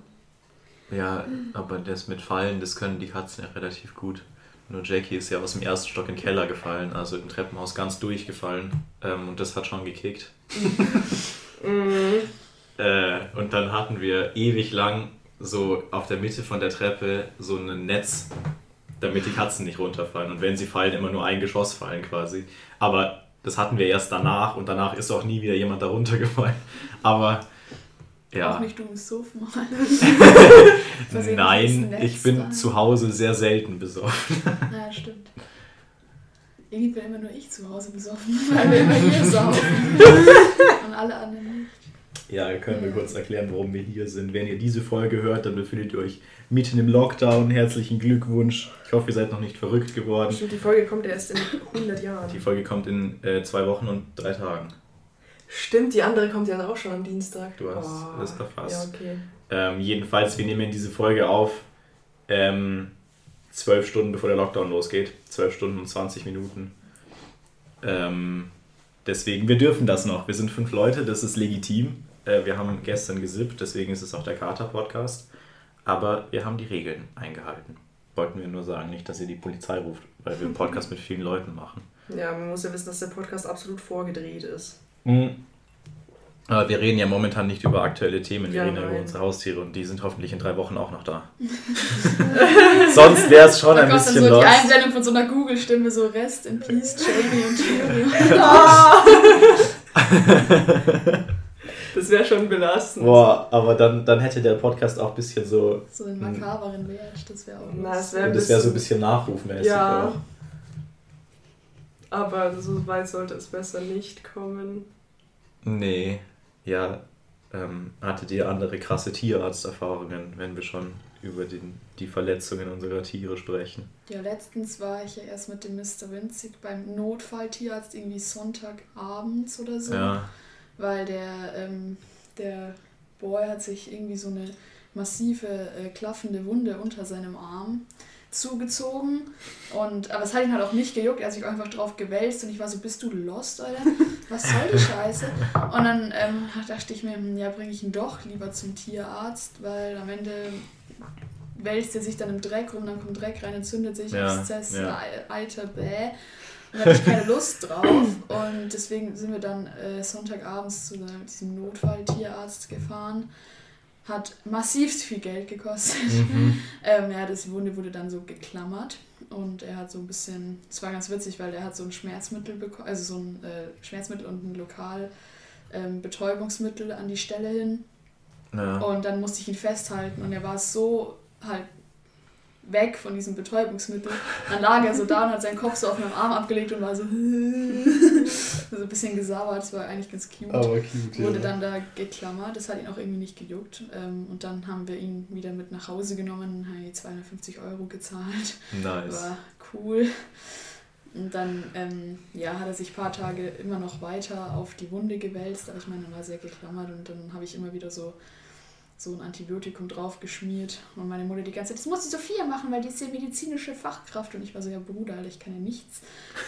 Ja, aber das mit Fallen, das können die Katzen ja relativ gut. Nur Jackie ist ja aus dem ersten Stock in den Keller gefallen, also im Treppenhaus ganz durchgefallen. Ähm, und das hat schon gekickt. Mhm. Äh, und dann hatten wir ewig lang so auf der Mitte von der Treppe so ein Netz, damit die Katzen nicht runterfallen. Und wenn sie fallen, immer nur ein Geschoss fallen quasi. Aber das hatten wir erst danach und danach ist auch nie wieder jemand da runtergefallen. Aber Auch ja, nicht du musst so mal. Nein, ich bin da. zu Hause sehr selten besoffen. Ja, stimmt. Irgendwie bin immer nur ich zu Hause besoffen, weil wir immer hier saufen. Und alle anderen nicht. Ja, können wir Ja. kurz erklären, warum wir hier sind. Wenn ihr diese Folge hört, dann befindet ihr euch mitten im Lockdown. Herzlichen Glückwunsch. Ich hoffe, ihr seid noch nicht verrückt geworden. Stimmt, die Folge kommt erst in 100 Jahren. Die Folge kommt in äh, zwei Wochen und drei Tagen. Stimmt, die andere kommt ja auch schon am Dienstag. Du hast es erfasst. Ja, okay. Ähm, jedenfalls, wir nehmen diese Folge auf ähm, zwölf Stunden bevor der Lockdown losgeht. Zwölf Stunden und 20 Minuten. Ähm, deswegen, wir dürfen das noch. Wir sind fünf Leute, das ist legitim. Äh, wir haben gestern gesippt, deswegen ist es auch der Kater-Podcast. Aber wir haben die Regeln eingehalten. Wollten wir nur sagen, nicht, dass ihr die Polizei ruft, weil wir einen Podcast mit vielen Leuten machen. Ja, man muss ja wissen, dass der Podcast absolut vorgedreht ist. Mhm. Aber wir reden ja momentan nicht über aktuelle Themen, wir Ja, reden ja über nein. unsere Haustiere und die sind hoffentlich in drei Wochen auch noch da. Sonst wäre es schon Da ein dann bisschen so die los. Einblendung von so einer Google-Stimme, so Rest in Peace, Jamie und Tyrion. Das wäre schon belastend. Boah, aber dann, dann hätte der Podcast auch ein bisschen so, So einen makaberen Wert, das wäre auch Na, lustig. wär- das wäre so ein bisschen nachrufmäßig Ja. auch. Aber so weit sollte es besser nicht kommen. Nee, ja, ähm, hattet ihr andere krasse Tierarzterfahrungen, wenn wir schon über den, die Verletzungen unserer Tiere sprechen? Ja, letztens war ich ja erst mit dem Mr. Winzig beim Notfalltierarzt irgendwie Sonntagabends oder so. Ja, weil der, ähm, der Boy hat sich irgendwie so eine massive äh, klaffende Wunde unter seinem Arm zugezogen und aber es hat ihn halt auch nicht gejuckt, er hat sich einfach drauf gewälzt und ich war so, bist du lost, Alter? Was soll die Scheiße? Und dann ähm, dachte ich mir, hm, ja, bringe ich ihn doch lieber zum Tierarzt, weil am Ende wälzt er sich dann im Dreck rum, dann kommt Dreck rein, entzündet sich, Ja, Exzess, ja. Eiter, bäh. Und da hatte ich keine Lust drauf. Und deswegen sind wir dann äh, Sonntagabends zu diesem Notfalltierarzt gefahren. Hat massivst viel Geld gekostet. mhm. Ähm, ja, das Wunde wurde dann so geklammert. Und er hat so ein bisschen, es war ganz witzig, weil er hat so ein Schmerzmittel bekommen, also so ein äh, Schmerzmittel und ein lokal ähm, Betäubungsmittel an die Stelle hin. ja. Und dann musste ich ihn festhalten und er war so halt weg von diesem Betäubungsmittel. Dann lag er so da und hat seinen Kopf so auf meinem Arm abgelegt und war so, so ein bisschen gesabbert. Das war eigentlich ganz cute. aber cute. Wurde ja. dann da geklammert, das hat ihn auch irgendwie nicht gejuckt. Ähm, Und dann haben wir ihn wieder mit nach Hause genommen und haben ihm 250 Euro gezahlt. Nice. War cool. Und dann ähm, ja, hat er sich ein paar Tage immer noch weiter auf die Wunde gewälzt, aber ich meine, dann war sehr geklammert und dann habe ich immer wieder so, so ein Antibiotikum drauf geschmiert. Und meine Mutter die ganze Zeit, das muss die Sophia machen, weil die ist ja medizinische Fachkraft. Und ich war so, ja Bruder, ich kann ja nichts.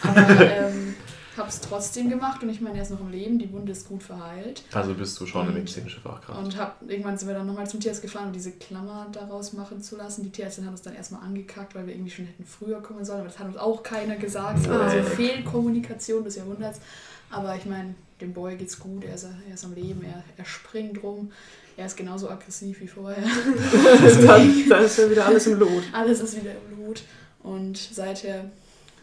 Aber ähm, habe es trotzdem gemacht und ich meine, er ist noch im Leben, die Wunde ist gut verheilt. Also bist du schon eine Und- medizinische Fachkraft. Und hab, irgendwann sind wir dann nochmal zum Tierarzt gefahren, um diese Klammer daraus machen zu lassen. Die Tierärztin hat uns dann erstmal angekackt, weil wir irgendwie schon hätten früher kommen sollen, aber das hat uns auch keiner gesagt. Es war Nee. so eine Fehlkommunikation des Jahrhunderts. Aber ich meine, dem Boy geht's gut, er ist, er ist am Leben, er, er springt rum, er ist genauso aggressiv wie vorher. dann, dann ist ja wieder alles im Lot. Alles ist wieder im Lot. Und seither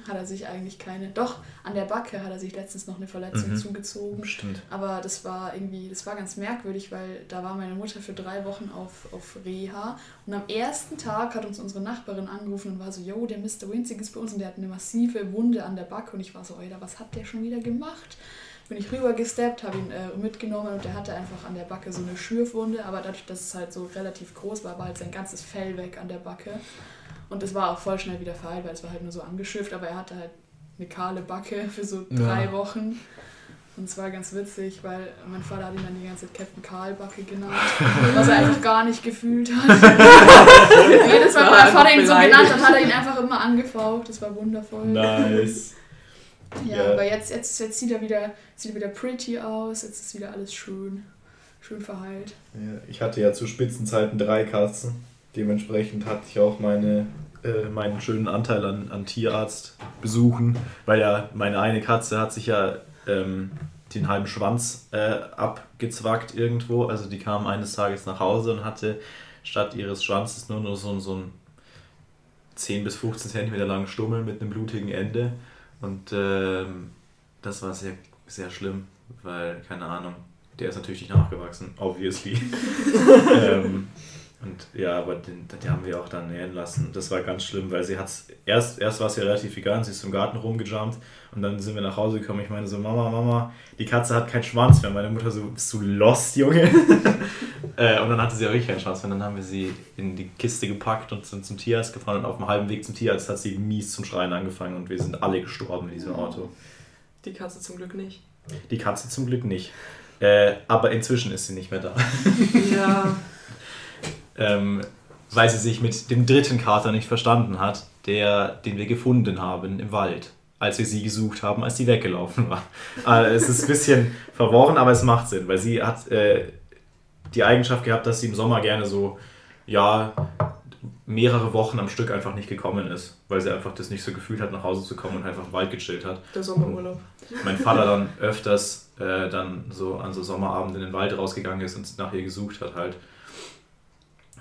hat er sich eigentlich keine. Doch, an der Backe hat er sich letztens noch eine Verletzung Mhm. zugezogen. Stimmt. Aber das war irgendwie, das war ganz merkwürdig, weil da war meine Mutter für drei Wochen auf, auf Reha und am ersten Tag hat uns unsere Nachbarin angerufen und war so, yo, der Mr. Winzig ist bei uns und der hat eine massive Wunde an der Backe und ich war so, Alter, was hat der schon wieder gemacht? Bin ich rüber gesteppt, habe ihn äh, mitgenommen und der hatte einfach an der Backe so eine Schürfwunde, aber dadurch, dass es halt so relativ groß war, war halt sein ganzes Fell weg an der Backe. Und es war auch voll schnell wieder verheilt, weil es war halt nur so angeschürft, aber er hatte halt eine kahle Backe für so drei Ja. Wochen. Und es war ganz witzig, weil mein Vater hat ihn dann die ganze Zeit Captain Karl Backe genannt, was er einfach gar nicht gefühlt hat. Jedes Mal, wenn mein Vater ihn so genannt hat, hat er ihn einfach immer angefaucht. Das war wundervoll. Nice. Ja, Ja. aber jetzt, jetzt, jetzt sieht, er wieder, sieht er wieder pretty aus, jetzt ist wieder alles schön, schön verheilt. Ja, ich hatte ja zu Spitzenzeiten drei Katzen. Dementsprechend hatte ich auch meine, äh, meinen schönen Anteil an, an Tierarztbesuchen, weil ja meine eine Katze hat sich ja ähm, den halben Schwanz äh, abgezwackt irgendwo. Also die kam eines Tages nach Hause und hatte statt ihres Schwanzes nur, nur so, so ein 10 bis 15 Zentimeter langen Stummel mit einem blutigen Ende. Und ähm, das war sehr, sehr schlimm, weil, keine Ahnung, der ist natürlich nicht nachgewachsen, obviously. ähm, und ja, aber den, den haben wir auch dann nähen lassen. Das war ganz schlimm, weil sie hat erst, erst war es ja relativ vegan, sie ist im Garten rumgejumpt und dann sind wir nach Hause gekommen. Ich meine so, Mama, Mama, die Katze hat keinen Schwanz mehr. Meine Mutter so, bist du lost, Junge? äh, und dann hatte sie ja wirklich keinen Schwanz mehr. Und dann haben wir sie in die Kiste gepackt und sind zum Tierarzt gefahren und auf dem halben Weg zum Tierarzt hat sie mies zum Schreien angefangen und wir sind alle gestorben in diesem Auto. Die Katze zum Glück nicht. Die Katze zum Glück nicht. Äh, aber inzwischen ist sie nicht mehr da. Ja, ähm, weil sie sich mit dem dritten Kater nicht verstanden hat, der, den wir gefunden haben im Wald, als wir sie gesucht haben, als sie weggelaufen war. Äh, es ist ein bisschen verworren, aber es macht Sinn, weil sie hat äh, die Eigenschaft gehabt, dass sie im Sommer gerne so, ja, mehrere Wochen am Stück einfach nicht gekommen ist, weil sie einfach das nicht so gefühlt hat, nach Hause zu kommen und einfach im Wald gechillt hat der Sommerurlaub. mein Vater dann öfters äh, dann so an so Sommerabenden in den Wald rausgegangen ist und nach ihr gesucht hat halt.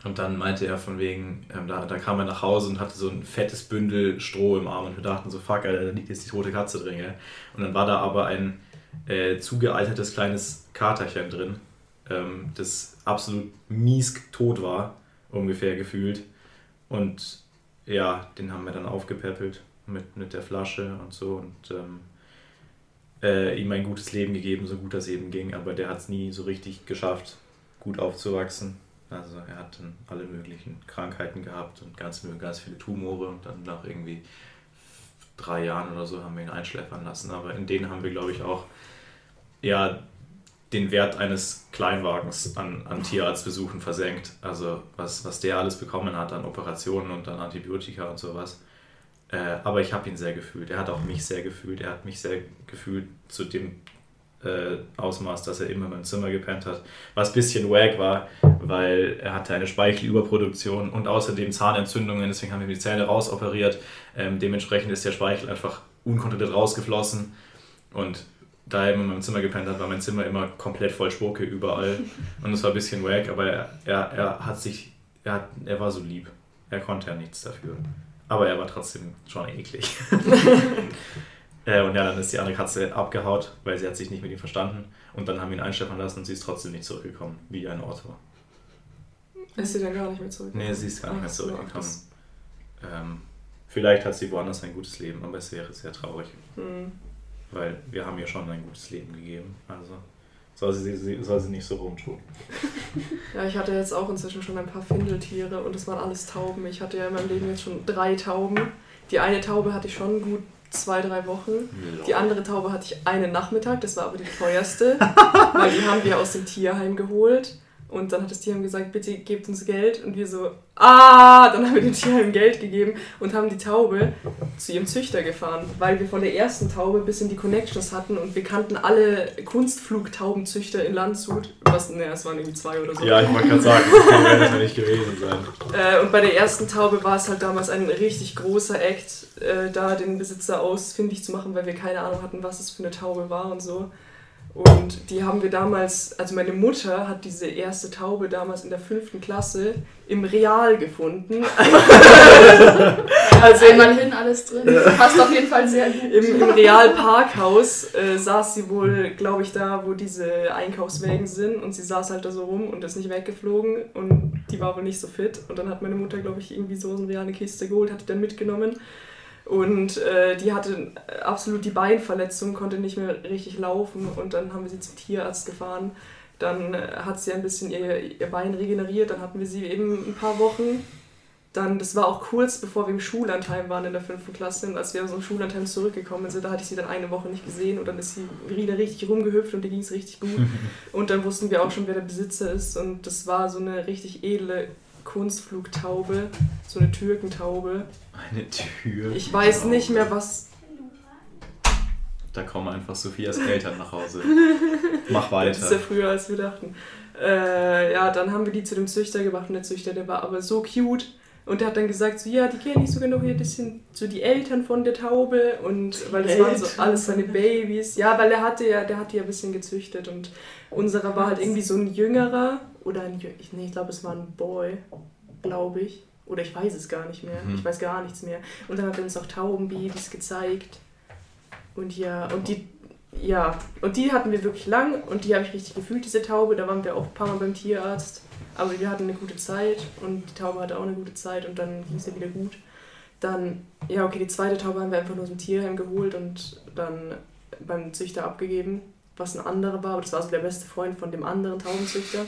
Und dann meinte er von wegen, ähm, da, da kam er nach Hause und hatte so ein fettes Bündel Stroh im Arm und wir dachten so, fuck, Alter, da liegt jetzt die tote Katze drin. Gell? Und dann war da aber ein äh, zugealtertes kleines Katerchen drin, ähm, das absolut mies tot war, ungefähr gefühlt. Und ja, den haben wir dann aufgepäppelt mit, mit der Flasche und so und ähm, äh, ihm ein gutes Leben gegeben, so gut das eben ging, aber der hat es nie so richtig geschafft, gut aufzuwachsen. Also er hat dann alle möglichen Krankheiten gehabt und ganz, ganz viele Tumore und dann nach irgendwie drei Jahren oder so haben wir ihn einschläfern lassen. Aber in denen haben wir, glaube ich, auch ja, den Wert eines Kleinwagens an, an Tierarztbesuchen versenkt. Also was, was der alles bekommen hat an Operationen und an Antibiotika und sowas. Äh, aber ich habe ihn sehr gefühlt. Er hat auch mich sehr gefühlt. Er hat mich sehr gefühlt zu dem äh, Ausmaß, dass er immer in meinem Zimmer gepennt hat. Was ein bisschen wack war, weil er hatte eine Speichelüberproduktion und außerdem Zahnentzündungen. Deswegen haben wir die Zähne rausoperiert. Ähm, dementsprechend ist der Speichel einfach unkontrolliert rausgeflossen. Und da er immer in meinem Zimmer gepennt hat, war mein Zimmer immer komplett voll Spucke überall. Und es war ein bisschen wack, aber er, er, er hat sich, er, hat, er war so lieb. Er konnte ja nichts dafür. Aber er war trotzdem schon eklig. äh, und ja, dann ist die andere Katze abgehaut, weil sie hat sich nicht mit ihm verstanden. Und dann haben wir ihn einschläfern lassen und sie ist trotzdem nicht zurückgekommen, wie ein Otto. Ist sie dann gar nicht mehr zurück? Nee, sie ist gar nicht mehr Ach so, zurückgekommen. das- Ähm, vielleicht hat sie woanders ein gutes Leben, aber es wäre sehr traurig, Hm. weil wir haben ihr schon ein gutes Leben gegeben. Also soll sie, sie, soll sie nicht so rumtun. Ja, ich hatte jetzt auch inzwischen schon ein paar Findeltiere und es waren alles Tauben. Ich hatte ja in meinem Leben jetzt schon drei Tauben. Die eine Taube hatte ich schon gut zwei, drei Wochen. Die andere Taube hatte ich einen Nachmittag, das war aber die teuerste, weil die haben wir aus dem Tierheim geholt. Und dann hat das Tierheim gesagt, bitte gebt uns Geld. Und wir so, ah, dann haben wir dem Tierheim Geld gegeben und haben die Taube zu ihrem Züchter gefahren, weil wir von der ersten Taube bis in die Connections hatten und wir kannten alle Kunstflugtaubenzüchter in Landshut. Was, ne, es waren irgendwie zwei oder so. Ja, ich wollte gerade sagen, das kann ja nicht gewesen sein. Äh, und bei der ersten Taube war es halt damals ein richtig großer Act, äh, da den Besitzer ausfindig zu machen, weil wir keine Ahnung hatten, was es für eine Taube war und so. Und die haben wir damals, also meine Mutter hat diese erste Taube damals in der fünften Klasse im Real gefunden. Also einmal hin, alles drin. Passt auf jeden Fall sehr gut. Im, im Real Parkhaus äh, saß sie wohl, glaube ich, da, wo diese Einkaufswägen sind. Und sie saß halt da so rum und ist nicht weggeflogen. Und die war wohl nicht so fit. Und dann hat meine Mutter, glaube ich, irgendwie so eine Kiste geholt, hat die dann mitgenommen. Und äh, die hatte absolut die Beinverletzung, konnte nicht mehr richtig laufen und dann haben wir sie zum Tierarzt gefahren. Dann äh, hat sie ein bisschen ihr, ihr Bein regeneriert, dann hatten wir sie eben ein paar Wochen. Dann, das war auch kurz bevor wir im Schullandheim waren in der fünften Klasse und als wir aus dem Schullandheim zurückgekommen sind, da hatte ich sie dann eine Woche nicht gesehen und dann ist sie wieder richtig rumgehüpft und ihr ging es richtig gut. Und dann wussten wir auch schon, wer der Besitzer ist und das war so eine richtig edle Kunstflugtaube, so eine Türkentaube. Eine Tür. Ich weiß nicht mehr, was. Da kommen einfach Sophias Eltern nach Hause. Mach Das ist ja weiter. früher, als wir dachten. Äh, ja, dann haben wir die zu dem Züchter gebracht und der Züchter, der war aber so cute. Und der hat dann gesagt, so, ja, die kenne ich sogar noch hier, das sind so die Eltern von der Taube und weil das waren so Eltern. alles seine Babys. Ja, weil er hatte ja, der hat die ja ein bisschen gezüchtet und unserer war halt irgendwie so ein jüngerer oder ein, ich, nee, ich glaube es war ein Boy, glaube ich. Oder ich weiß es gar nicht mehr. Mhm. Ich weiß gar nichts mehr. Und dann hat er uns auch Taubenbabys gezeigt. Und ja, und die, ja, und die hatten wir wirklich lang und die habe ich richtig gefühlt, diese Taube. Da waren wir auch ein paar Mal beim Tierarzt. Aber wir hatten eine gute Zeit und die Taube hatte auch eine gute Zeit und dann ging es ihr wieder gut. Dann, ja, okay, die zweite Taube haben wir einfach nur aus dem Tierheim geholt und dann beim Züchter abgegeben, was ein anderer war, aber das war so der beste Freund von dem anderen Taubenzüchter.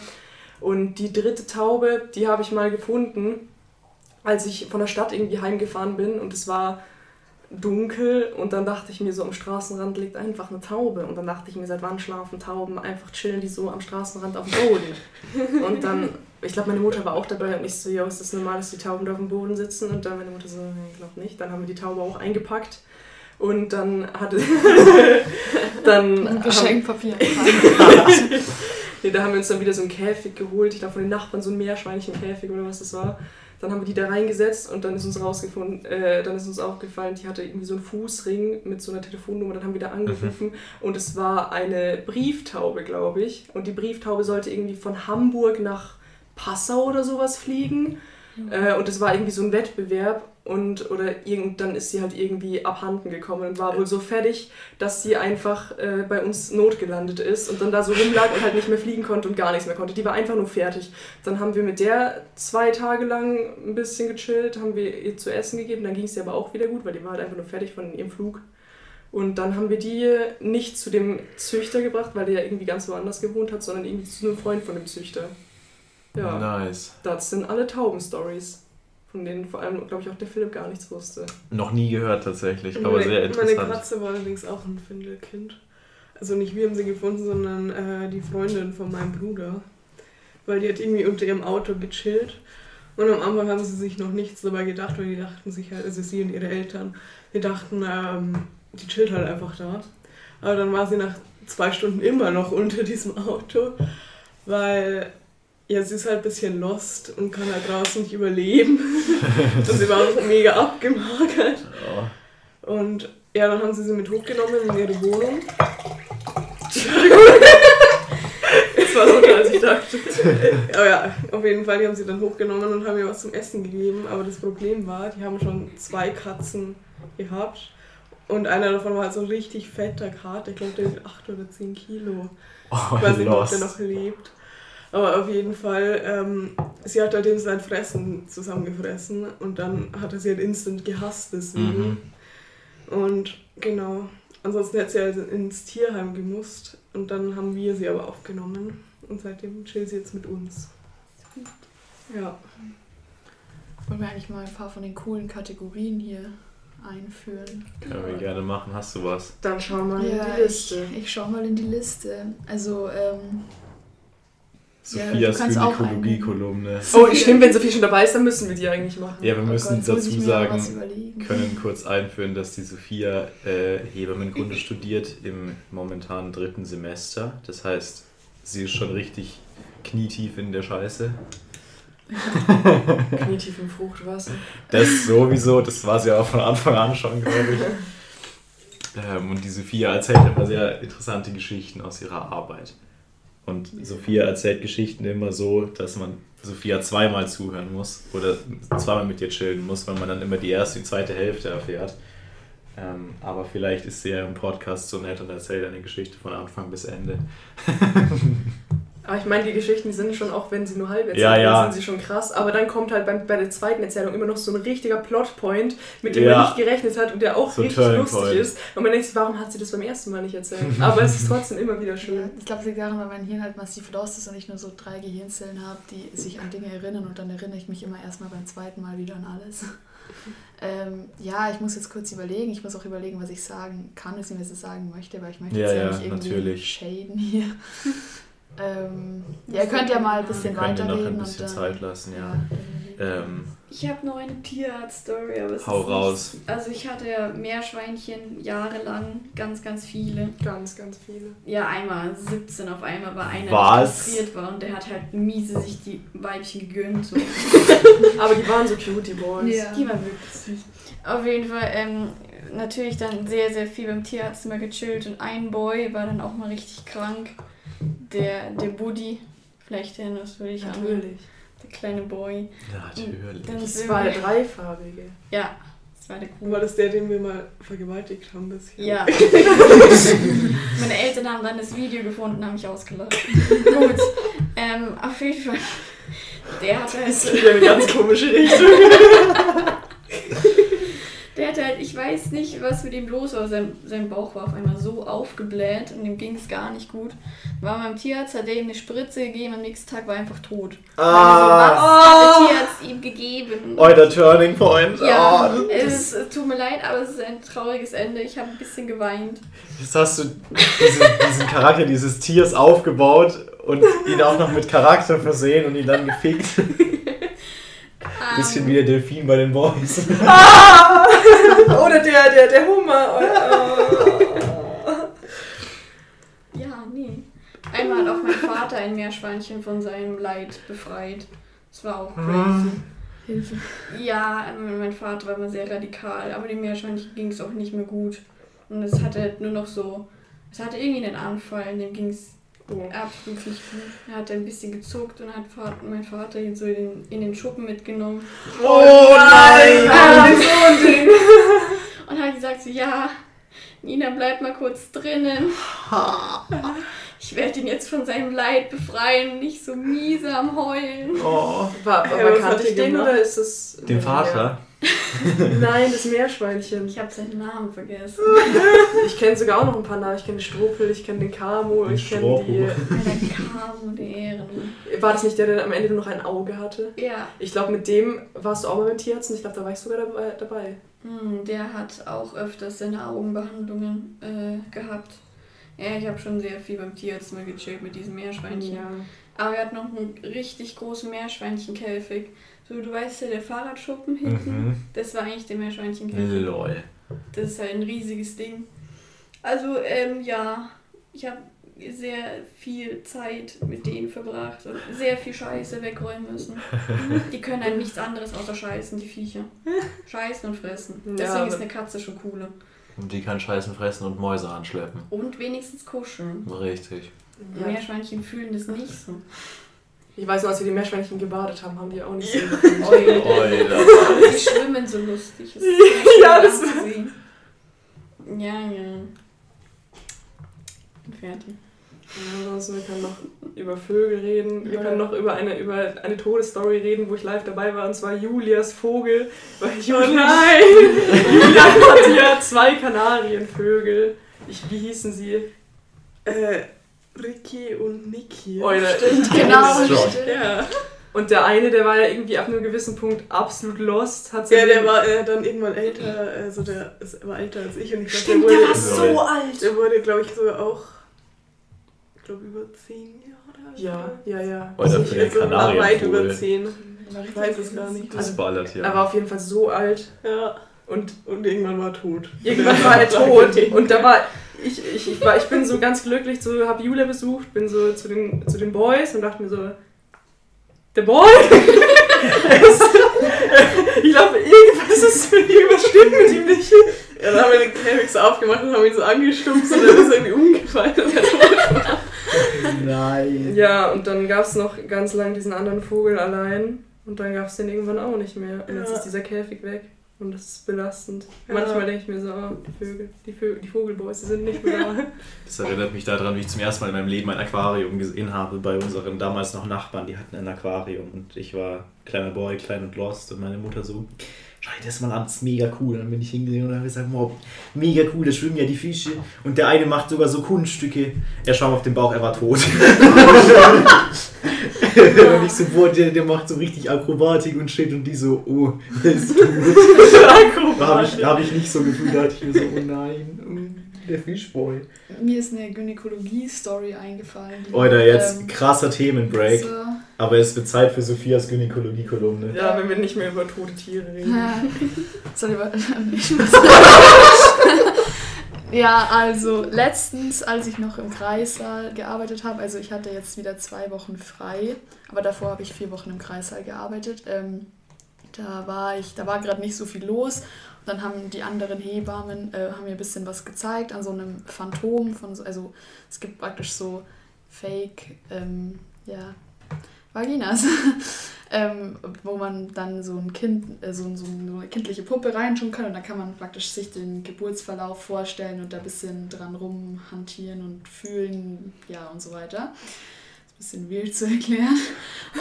Und die dritte Taube, die habe ich mal gefunden, als ich von der Stadt irgendwie heimgefahren bin und es war dunkel und dann dachte ich mir so, am Straßenrand liegt einfach eine Taube und dann dachte ich mir, seit wann schlafen Tauben? Einfach chillen die so am Straßenrand auf dem Boden. Und dann, ich glaube, meine Mutter war auch dabei und ich so, ja, ist das normal, dass die Tauben da auf dem Boden sitzen? Und dann meine Mutter so, ich glaube nicht. Dann haben wir die Taube auch eingepackt und dann hatte... dann haben, Geschenkpapier. Nee, da haben wir uns dann wieder so einen Käfig geholt. Ich glaube, von den Nachbarn so ein Meerschweinchenkäfig oder was das war. Dann haben wir die da reingesetzt und dann ist uns rausgefunden, äh, dann ist uns aufgefallen, die hatte irgendwie so einen Fußring mit so einer Telefonnummer. Dann haben wir da angerufen und es war eine Brieftaube, glaube ich. Und die Brieftaube sollte irgendwie von Hamburg nach Passau oder sowas fliegen. Äh, und es war irgendwie so ein Wettbewerb und oder irgend, dann ist sie halt irgendwie abhanden gekommen und war wohl so fertig, dass sie einfach äh, bei uns notgelandet ist und dann da so rumlag und halt nicht mehr fliegen konnte und gar nichts mehr konnte. Die war einfach nur fertig. Dann haben wir mit der zwei Tage lang ein bisschen gechillt, haben wir ihr zu essen gegeben, dann ging es ihr aber auch wieder gut, weil die war halt einfach nur fertig von ihrem Flug. Und dann haben wir die nicht zu dem Züchter gebracht, weil der ja irgendwie ganz woanders gewohnt hat, sondern irgendwie zu einem Freund von dem Züchter. Ja. Nice. Das sind alle Tauben-Stories, von denen vor allem, glaube ich, auch der Philipp gar nichts wusste. Noch nie gehört tatsächlich, aber meine, sehr meine interessant. Katze war allerdings auch ein Findelkind. Also nicht wir haben sie gefunden, sondern äh, die Freundin von meinem Bruder. Weil die hat irgendwie unter ihrem Auto gechillt. Und am Anfang haben sie sich noch nichts dabei gedacht, weil die dachten sich halt, also sie und ihre Eltern, die dachten, ähm, die chillt halt einfach da. Aber dann war sie nach zwei Stunden immer noch unter diesem Auto, weil ja, sie ist halt ein bisschen lost und kann halt draußen nicht überleben. und sie war auch mega abgemagert. Oh. Und ja, dann haben sie sie mit hochgenommen in ihre Wohnung. Das war so, als ich dachte. Aber ja, auf jeden Fall, die haben sie dann hochgenommen und haben ihr was zum Essen gegeben. Aber das Problem war, die haben schon zwei Katzen gehabt. Und einer davon war halt so ein richtig fetter Kater. Ich glaube, der wiegt 8 oder 10 Kilo. Oh, Ich weiß nicht, ob der noch lebt. Aber auf jeden Fall, ähm, sie hat halt eben sein Fressen zusammengefressen. Und dann hat er sie halt instant gehasst deswegen. Mhm. Und genau. Ansonsten hätte sie also ins Tierheim gemusst. Und dann haben wir sie aber aufgenommen. Und seitdem chillt sie jetzt mit uns. Ja. Wollen wir eigentlich mal ein paar von den coolen Kategorien hier einführen? Können wir gerne machen. Hast du was? Dann schauen wir mal in Ja, die Liste. ich, ich schau mal in die Liste. Also, ähm, Sophias auch Gynäkologie-Kolumne. Oh, stimmt, wenn Sophie schon dabei ist, dann müssen wir die eigentlich machen. Ja, wir oh müssen Gott, jetzt muss dazu sagen, können kurz einführen, dass die Sophia äh, Hebammenkunde studiert im momentanen dritten Semester. Das heißt, sie ist schon richtig knietief in der Scheiße. Knietief im Fruchtwasser. Das sowieso, das war sie auch von Anfang an schon, glaube ich. Ähm, und die Sophia erzählt immer sehr interessante Geschichten aus ihrer Arbeit. Und Sophia erzählt Geschichten immer so, dass man Sophia zweimal zuhören muss oder zweimal mit ihr chillen muss, weil man dann immer die erste und zweite Hälfte erfährt. Ähm, aber vielleicht ist sie ja im Podcast so nett und erzählt eine Geschichte von Anfang bis Ende. Aber ich meine, die Geschichten sind schon, auch wenn sie nur halb erzählt Ja, werden, ja. sind sie schon krass. Aber dann kommt halt beim, bei der zweiten Erzählung immer noch so ein richtiger Plotpoint, mit dem Ja. man nicht gerechnet hat und der auch So richtig lustig Point. ist. Und man denkt sich, warum hat sie das beim ersten Mal nicht erzählt? Aber es ist trotzdem immer wieder Ja, schön. ich glaube, es liegt daran, weil mein Hirn halt massiv lost ist und ich nur so drei Gehirnzellen habe, die sich an Dinge erinnern und dann erinnere ich mich immer erstmal beim zweiten Mal wieder an alles. ähm, ja, ich muss jetzt kurz überlegen. Ich muss auch überlegen, was ich sagen kann, beziehungsweise sagen möchte, weil ich möchte Ja, jetzt ja, ja, nicht irgendwie natürlich. shaden hier. ähm, ja, ihr könnt ja mal ein bisschen können dir noch weiterreden. ein bisschen dann, Zeit lassen, ja. Ähm, Ich habe noch eine Tierarzt-Story, aber es Hau ist raus. Nicht, also ich hatte ja Meerschweinchen jahrelang, ganz, ganz viele. Ganz, ganz viele. Ja, einmal 17 auf einmal, weil einer Was? kastriert war und der hat halt miese sich die Weibchen gegönnt. So. Aber die waren so cute, die Boys. Ja. Die war wirklich süß. Auf jeden Fall, ähm, natürlich dann sehr, sehr viel beim Tierarzt immer gechillt und ein Boy war dann auch mal richtig krank. Der, der Buddy, vielleicht erinnerst du dich an. Natürlich. Der kleine Boy. natürlich. Dann Das war der dreifarbige. Ja, das war der coole. War das der, den wir mal vergewaltigt haben bisschen? Ja. Meine Eltern haben dann das Video gefunden, haben mich ausgelacht. Gut. Ähm, auf jeden Fall. Der hatte halt, Das ist eine ganz komische Richtung. hatte halt, ich weiß nicht, was mit ihm los war. Sein, sein Bauch war auf einmal so aufgebläht und ihm ging es gar nicht gut. War beim Tierarzt, hat er ihm eine Spritze gegeben, am nächsten Tag war er einfach tot. Ah, Also, was hat der Tierarzt ihm gegeben? euer Turning Point. Ja, Oh, es, tut mir leid, aber es ist ein trauriges Ende. Ich habe ein bisschen geweint. Jetzt hast du diese, diesen Charakter dieses Tiers aufgebaut und ihn auch noch mit Charakter versehen und ihn dann gefickt. Bisschen Ähm, wie der Delfin bei den Boys. Oder der, der, der Hummer. Oh. Ja, nee. Einmal hat auch mein Vater ein Meerschweinchen von seinem Leid befreit. Das war auch crazy. Hilfe. Ja, mein Vater war immer sehr radikal, aber dem Meerschweinchen ging es auch nicht mehr gut. Und es hatte halt nur noch so, es hatte irgendwie einen Anfall, dem ging es Oh. nicht gut. Er hat ein bisschen gezuckt und hat Vater, mein Vater ihn so in den, in den Schuppen mitgenommen Oh nein! Ah, so ein Ding. und hat gesagt so, ja, Nina, bleib mal kurz drinnen. Ich werde ihn jetzt von seinem Leid befreien, nicht so miese am Heulen. Oh. War, war, Ja, was kannte hat ich den gemacht? oder ist es. Den Vater? Nein, das Meerschweinchen. Ich habe seinen Namen vergessen. Ich kenne sogar auch noch ein paar Namen. Ich kenne den Strupel, ich kenne den Camo, Den ich kenne die. Der kam und die Ehren. War das nicht der, der am Ende nur noch ein Auge hatte? Ja, Ich glaube, mit dem warst du auch mal beim Tierarzt und ich glaube, da war ich sogar dabei. dabei. hm, der hat auch öfters seine Augenbehandlungen äh, gehabt. Ja, ich habe schon sehr viel beim Tierarzt mal gechillt mit diesem Meerschweinchen. Aber wir hatten noch einen richtig großen Meerschweinchenkäfig. So, du weißt ja, der Fahrradschuppen hinten, Mhm. das war eigentlich der Meerschweinchenkäfig. Lol. Das ist halt ein riesiges Ding. Also, ähm, ja, ich habe sehr viel Zeit mit denen verbracht und sehr viel Scheiße wegräumen müssen. Die können halt nichts anderes außer scheißen, die Viecher. Scheißen und fressen. Ja, Deswegen aber- ist eine Katze schon cooler. Und die kann Scheißen fressen und Mäuse anschleppen. Und wenigstens kuscheln. Richtig. Ja. Meerschweinchen fühlen das nicht so. Ich weiß noch, als wir die Meerschweinchen gebadet haben, haben die auch nicht so. Aber sie schwimmen so lustig. Das Ja, das-. Ja, ja. Bin Fertig. Ja, ansonsten, wir können noch über Vögel reden. Wir Ja. können noch über eine, über eine Todesstory reden, wo ich live dabei war, und zwar Julias Vogel. Weil Julia, nein! Julia hatte ja zwei Kanarienvögel. Ich, wie hießen sie? Äh, Ricky und Niki. Eure. Genau, Strong. stimmt. Ja. Und der eine, der war ja irgendwie ab einem gewissen Punkt absolut lost. Hat Ja, der war äh, dann irgendwann älter, also der ist, war älter als ich und ich glaube, Stimmt, der der wurde, war so alt. der wurde, glaube ich, sogar auch, ich glaube, über zehn Jahre. Ja, ja, ja. Oder Also für den so weit über Kanarienvogel. zehn. Ich weiß es gar nicht. Das ballert hier. Er war auf jeden Fall so alt. Ja, Und und irgendwann war er tot. Irgendwann war er tot und da war ich, ich, ich, war, ich bin so ganz glücklich, so habe Julia besucht, bin so zu den, zu den Boys und dachte mir so, der Boy? Ich glaube, irgendwas ist irgendwas stimmt mit ihm nicht. Ja, dann haben wir den Käfig so aufgemacht und haben ihn so angestumpft und dann ist er irgendwie umgefallen und er tot. Nein. Ja, und dann gab es noch ganz lang diesen anderen Vogel allein und dann gab es den irgendwann auch nicht mehr. Und jetzt Ja. ist dieser Käfig weg. Und das ist belastend. Ja. Manchmal denke ich mir so, oh, die Vögel, die, Vögel, die Vogelboys, die sind nicht mehr da. Das erinnert mich daran, wie ich zum ersten Mal in meinem Leben ein Aquarium gesehen habe bei unseren damals noch Nachbarn. Die hatten ein Aquarium und ich war kleiner Boy, klein und lost und meine Mutter so, schau dir das mal an, das ist mega cool. Und dann bin ich hingesehen und habe gesagt, wow, mega cool, da schwimmen ja die Fische. Und der eine macht sogar so Kunststücke. Er schwamm auf den Bauch, er war tot. und ich so, boah, der, der macht so richtig Akrobatik und shit. Und die so, oh, das ist gut. Da habe ich, hab ich nicht so gefühlt, da hatte ich mir so, oh nein, mm, der Fischboy. Mir ist eine Gynäkologie-Story eingefallen. Oder jetzt ähm, krasser Themenbreak. so, Aber es wird Zeit für Sophias Gynäkologie-Kolumne. Ja, wenn wir nicht mehr über tote Tiere reden. Über. ja, also letztens, als ich noch im Kreissaal gearbeitet habe, also ich hatte jetzt wieder zwei Wochen frei, aber davor habe ich vier Wochen im Kreissaal gearbeitet. Ähm, da war ich, da war gerade nicht so viel los. Dann haben die anderen Hebammen äh, haben mir ein bisschen was gezeigt an so einem Phantom von so, also es gibt praktisch so Fake, ähm, ja, Vaginas, ähm, wo man dann so ein Kind, äh, so, so eine kindliche Puppe reinschauen kann und dann kann man praktisch sich den Geburtsverlauf vorstellen und da ein bisschen dran rumhantieren und fühlen, ja und so weiter. Bisschen wild zu erklären.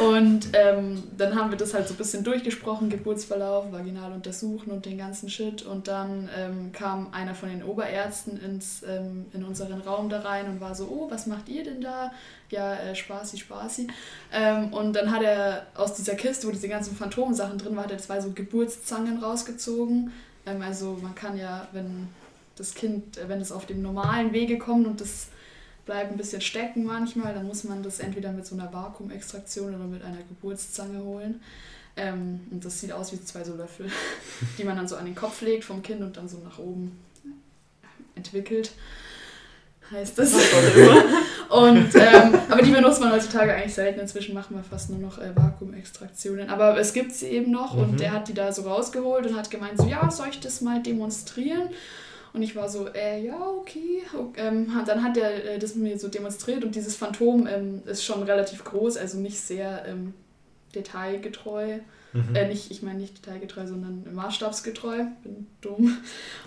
Und ähm, dann haben wir das halt so ein bisschen durchgesprochen, Geburtsverlauf, vaginal untersuchen und den ganzen Shit. Und dann ähm, kam einer von den Oberärzten ins, ähm, in unseren Raum da rein und war so, oh, was macht ihr denn da? Ja, äh, Spaßi, Spaßi. Ähm, und dann hat er aus dieser Kiste, wo diese ganzen Phantomsachen drin waren, hat er zwei so Geburtszangen rausgezogen. Ähm, also man kann ja, wenn das Kind, äh, wenn es auf dem normalen Wege kommt und das bleibt ein bisschen stecken manchmal, dann muss man das entweder mit so einer Vakuumextraktion oder mit einer Geburtszange holen. Ähm, und das sieht aus wie zwei so Löffel, die man dann so an den Kopf legt vom Kind und dann so nach oben entwickelt. Heißt das. und, ähm, aber die benutzt man heutzutage eigentlich selten. Inzwischen machen wir fast nur noch äh, Vakuumextraktionen. Aber es gibt sie eben noch Mhm. und der hat die da so rausgeholt und hat gemeint, so ja, soll ich das mal demonstrieren? Und ich war so, äh, ja, okay. Ähm, dann hat er äh, das mir so demonstriert und dieses Phantom ähm, ist schon relativ groß, also nicht sehr ähm, detailgetreu. Mhm. Äh, nicht, ich meine nicht detailgetreu, sondern maßstabsgetreu. Bin dumm.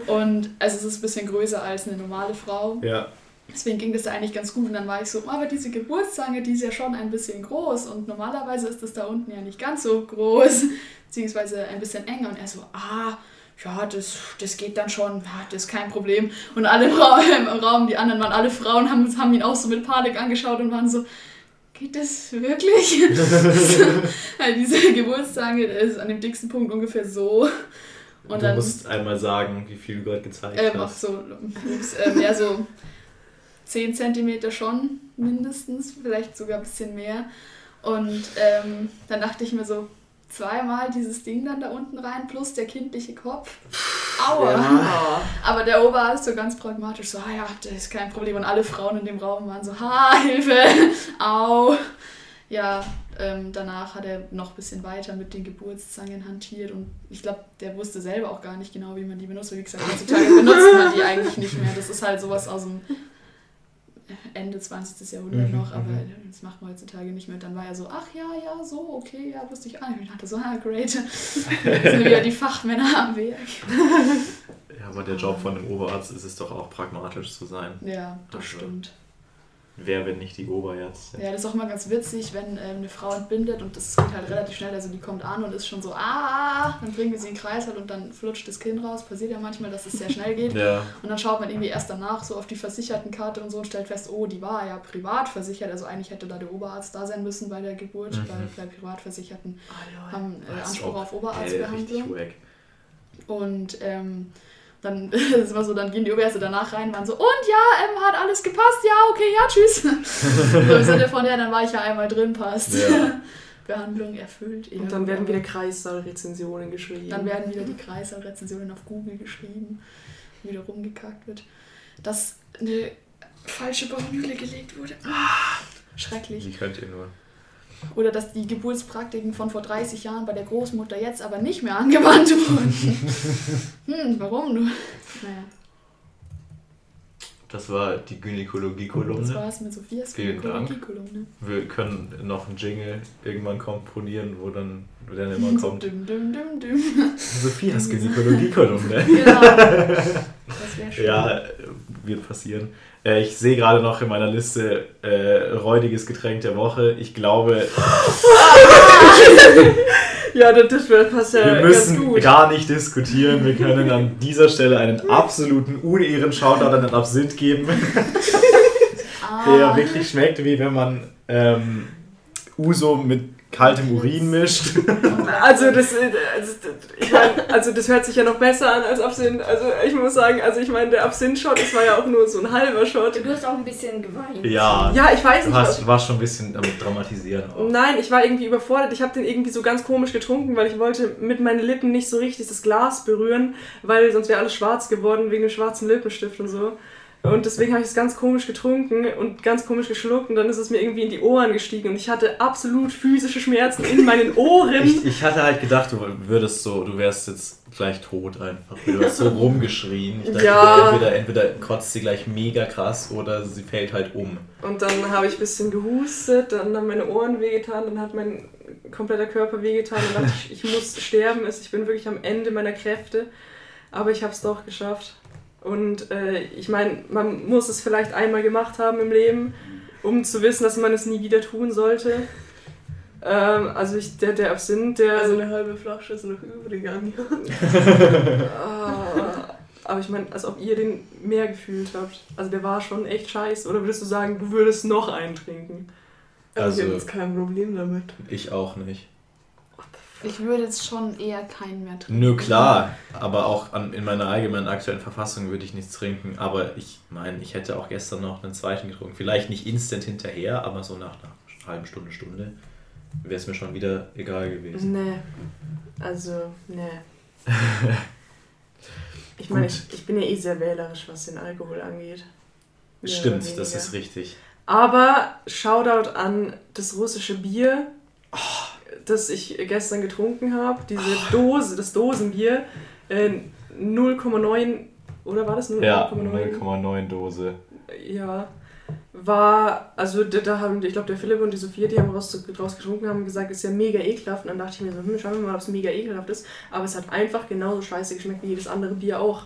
Und also es ist ein bisschen größer als eine normale Frau. Ja, Deswegen ging das eigentlich ganz gut. Und dann war ich so, "Oh, aber diese Geburtszange, die ist ja schon ein bisschen groß. Und normalerweise ist das da unten ja nicht ganz so groß, beziehungsweise ein bisschen enger. Und er so, ah, ja, das, das geht dann schon, ja, das ist kein Problem. Und alle Frauen im Raum, die anderen waren alle Frauen, haben, haben ihn auch so mit Panik angeschaut und waren so, geht das wirklich? Weil diese Geburtszange ist an dem dicksten Punkt ungefähr so. Und du dann musst einmal sagen, wie viel du gerade gezeigt äh, macht hast. so, ähm, ja, so 10 cm schon mindestens, vielleicht sogar ein bisschen mehr. Und ähm, dann dachte ich mir so, zweimal dieses Ding dann da unten rein, plus der kindliche Kopf. Aua! Ja. Aber der Oberarzt so ganz pragmatisch, so, ah ja, das ist kein Problem. Und alle Frauen in dem Raum waren so, ha, Hilfe, au. Ja, ähm, danach hat er noch ein bisschen weiter mit den Geburtszangen hantiert und ich glaube, der wusste selber auch gar nicht genau, wie man die benutzt. Wie gesagt, heutzutage benutzt man die eigentlich nicht mehr. Das ist halt sowas aus dem Ende 20. Jahrhundert Mhm, noch, aber mhm. das macht man heutzutage nicht mehr. Dann war er so, ach ja, ja, so, okay, ja, wusste ich auch nicht. Und ich dachte so, ah, great. Jetzt sind wieder die Fachmänner am Werk. Ja, aber der Job von dem Oberarzt ist es doch auch pragmatisch zu sein. Ja, das Also. stimmt. Wer, wenn nicht die Oberärztin? Ja, das ist auch immer ganz witzig, wenn ähm, eine Frau entbindet und das geht halt relativ schnell. Also die kommt an und ist schon so, ah, dann bringen wir sie in den Kreis halt und dann flutscht das Kind raus. Passiert ja manchmal, dass es sehr schnell geht. Ja, Und dann schaut man irgendwie erst danach so auf die Versichertenkarte und so und stellt fest, oh, die war ja privat versichert. Also eigentlich hätte da der Oberarzt da sein müssen bei der Geburt, Mhm. weil bei Privatversicherten Ah, haben äh, Anspruch auf wack. Und ähm, dann ist immer so, dann gehen die Oberärzte danach rein und waren so, und ja, ähm, hat alles gepasst, ja, okay, ja, tschüss. so im Sinne von, ja, dann war ich ja einmal drin, passt. Ja. Behandlung erfüllt. Und dann werden wieder Kreissaalrezensionen geschrieben. Dann werden wieder die Kreissaal-Rezensionen auf Google geschrieben, wieder rumgekackt wird. Dass eine falsche Baumühle gelegt wurde. Schrecklich. Wie könnt ihr nur? Oder dass die Geburtspraktiken von vor 30 Jahren bei der Großmutter jetzt aber nicht mehr angewandt wurden. hm, warum nur? Naja. Das war die Das Gynäkologie-Kolumne. war's mit Sophias Vielen Dank. Gynäkologie-Kolumne. Wir können noch einen Jingle irgendwann komponieren, wo dann wo dann immer kommt. Düm, düm, düm, düm. Sophias Gynäkologie-Kolumne. Genau. Das wäre schön. Ja, äh, wird passieren. Äh, Ich sehe gerade noch in meiner Liste äh, räudiges Getränk der Woche. Ich glaube, Ja, das, passt ja wir ganz müssen gut. gar nicht diskutieren. Wir können an dieser Stelle einen absoluten Unehren-Shoutout an den Absinth geben, Ah, der wirklich schmeckt, wie wenn man ähm, Uso mit kaltem Urin mischt. Also das, also, ich mein, also das hört sich ja noch besser an als Absinth. Also ich muss sagen, also ich meine, der Absinth-Shot, das war ja auch nur so ein halber Shot. Du hast auch ein bisschen geweint. Ja, Ja, ich weiß du nicht. hast, du warst schon ein bisschen am Dramatisieren auch. Nein, ich war irgendwie überfordert. Ich habe den irgendwie so ganz komisch getrunken, weil ich wollte mit meinen Lippen nicht so richtig das Glas berühren, weil sonst wäre alles schwarz geworden wegen dem schwarzen Lippenstift und so. Und deswegen habe ich es ganz komisch getrunken und ganz komisch geschluckt und dann ist es mir irgendwie in die Ohren gestiegen und ich hatte absolut physische Schmerzen in meinen Ohren. Ich, ich hatte halt gedacht, du würdest so, du wärst jetzt gleich tot einfach. Du hast so rumgeschrien. Ich dachte, Ja. entweder, entweder kotzt sie gleich mega krass oder sie fällt halt um. Und dann habe ich ein bisschen gehustet, dann haben meine Ohren wehgetan, dann hat mein kompletter Körper wehgetan und dachte ich, ich muss sterben, ich bin wirklich am Ende meiner Kräfte. Aber ich habe es doch geschafft. Und äh, ich meine, man muss es vielleicht einmal gemacht haben im Leben, um zu wissen, dass man es nie wieder tun sollte. Ähm, also ich, der, der Absinth, der... Also eine halbe Flasche ist noch übrig, Anja. Ah, aber ich meine, als ob ihr den mehr gefühlt habt. Also der war schon echt scheiße. Oder würdest du sagen, du würdest noch einen trinken? Also, ich habe jetzt kein Problem damit. Ich auch nicht. Ich würde jetzt schon eher keinen mehr trinken. Nö, klar. Aber auch an, in meiner allgemeinen aktuellen Verfassung würde ich nichts trinken. Aber ich meine, ich hätte auch gestern noch einen zweiten getrunken. Vielleicht nicht instant hinterher, aber so nach einer halben Stunde, Stunde wäre es mir schon wieder egal gewesen. Nee. Also, nee. Ich meine, ich, ich bin ja eh sehr wählerisch, was den Alkohol angeht. Mehr Stimmt, das ist richtig. Aber Shoutout an das russische Bier, das ich gestern getrunken habe. Diese Dose, das Dosenbier. Äh, 0,9 oder war das 0,9? Ja, 0,9 Dose. Ja, war, also da, da haben, ich glaube, der Philipp und die Sophia, die haben raus, draus getrunken, haben gesagt, ist ja mega ekelhaft. Und dann dachte ich mir so, hm, schauen wir mal, ob es mega ekelhaft ist. Aber es hat einfach genauso scheiße geschmeckt wie jedes andere Bier auch.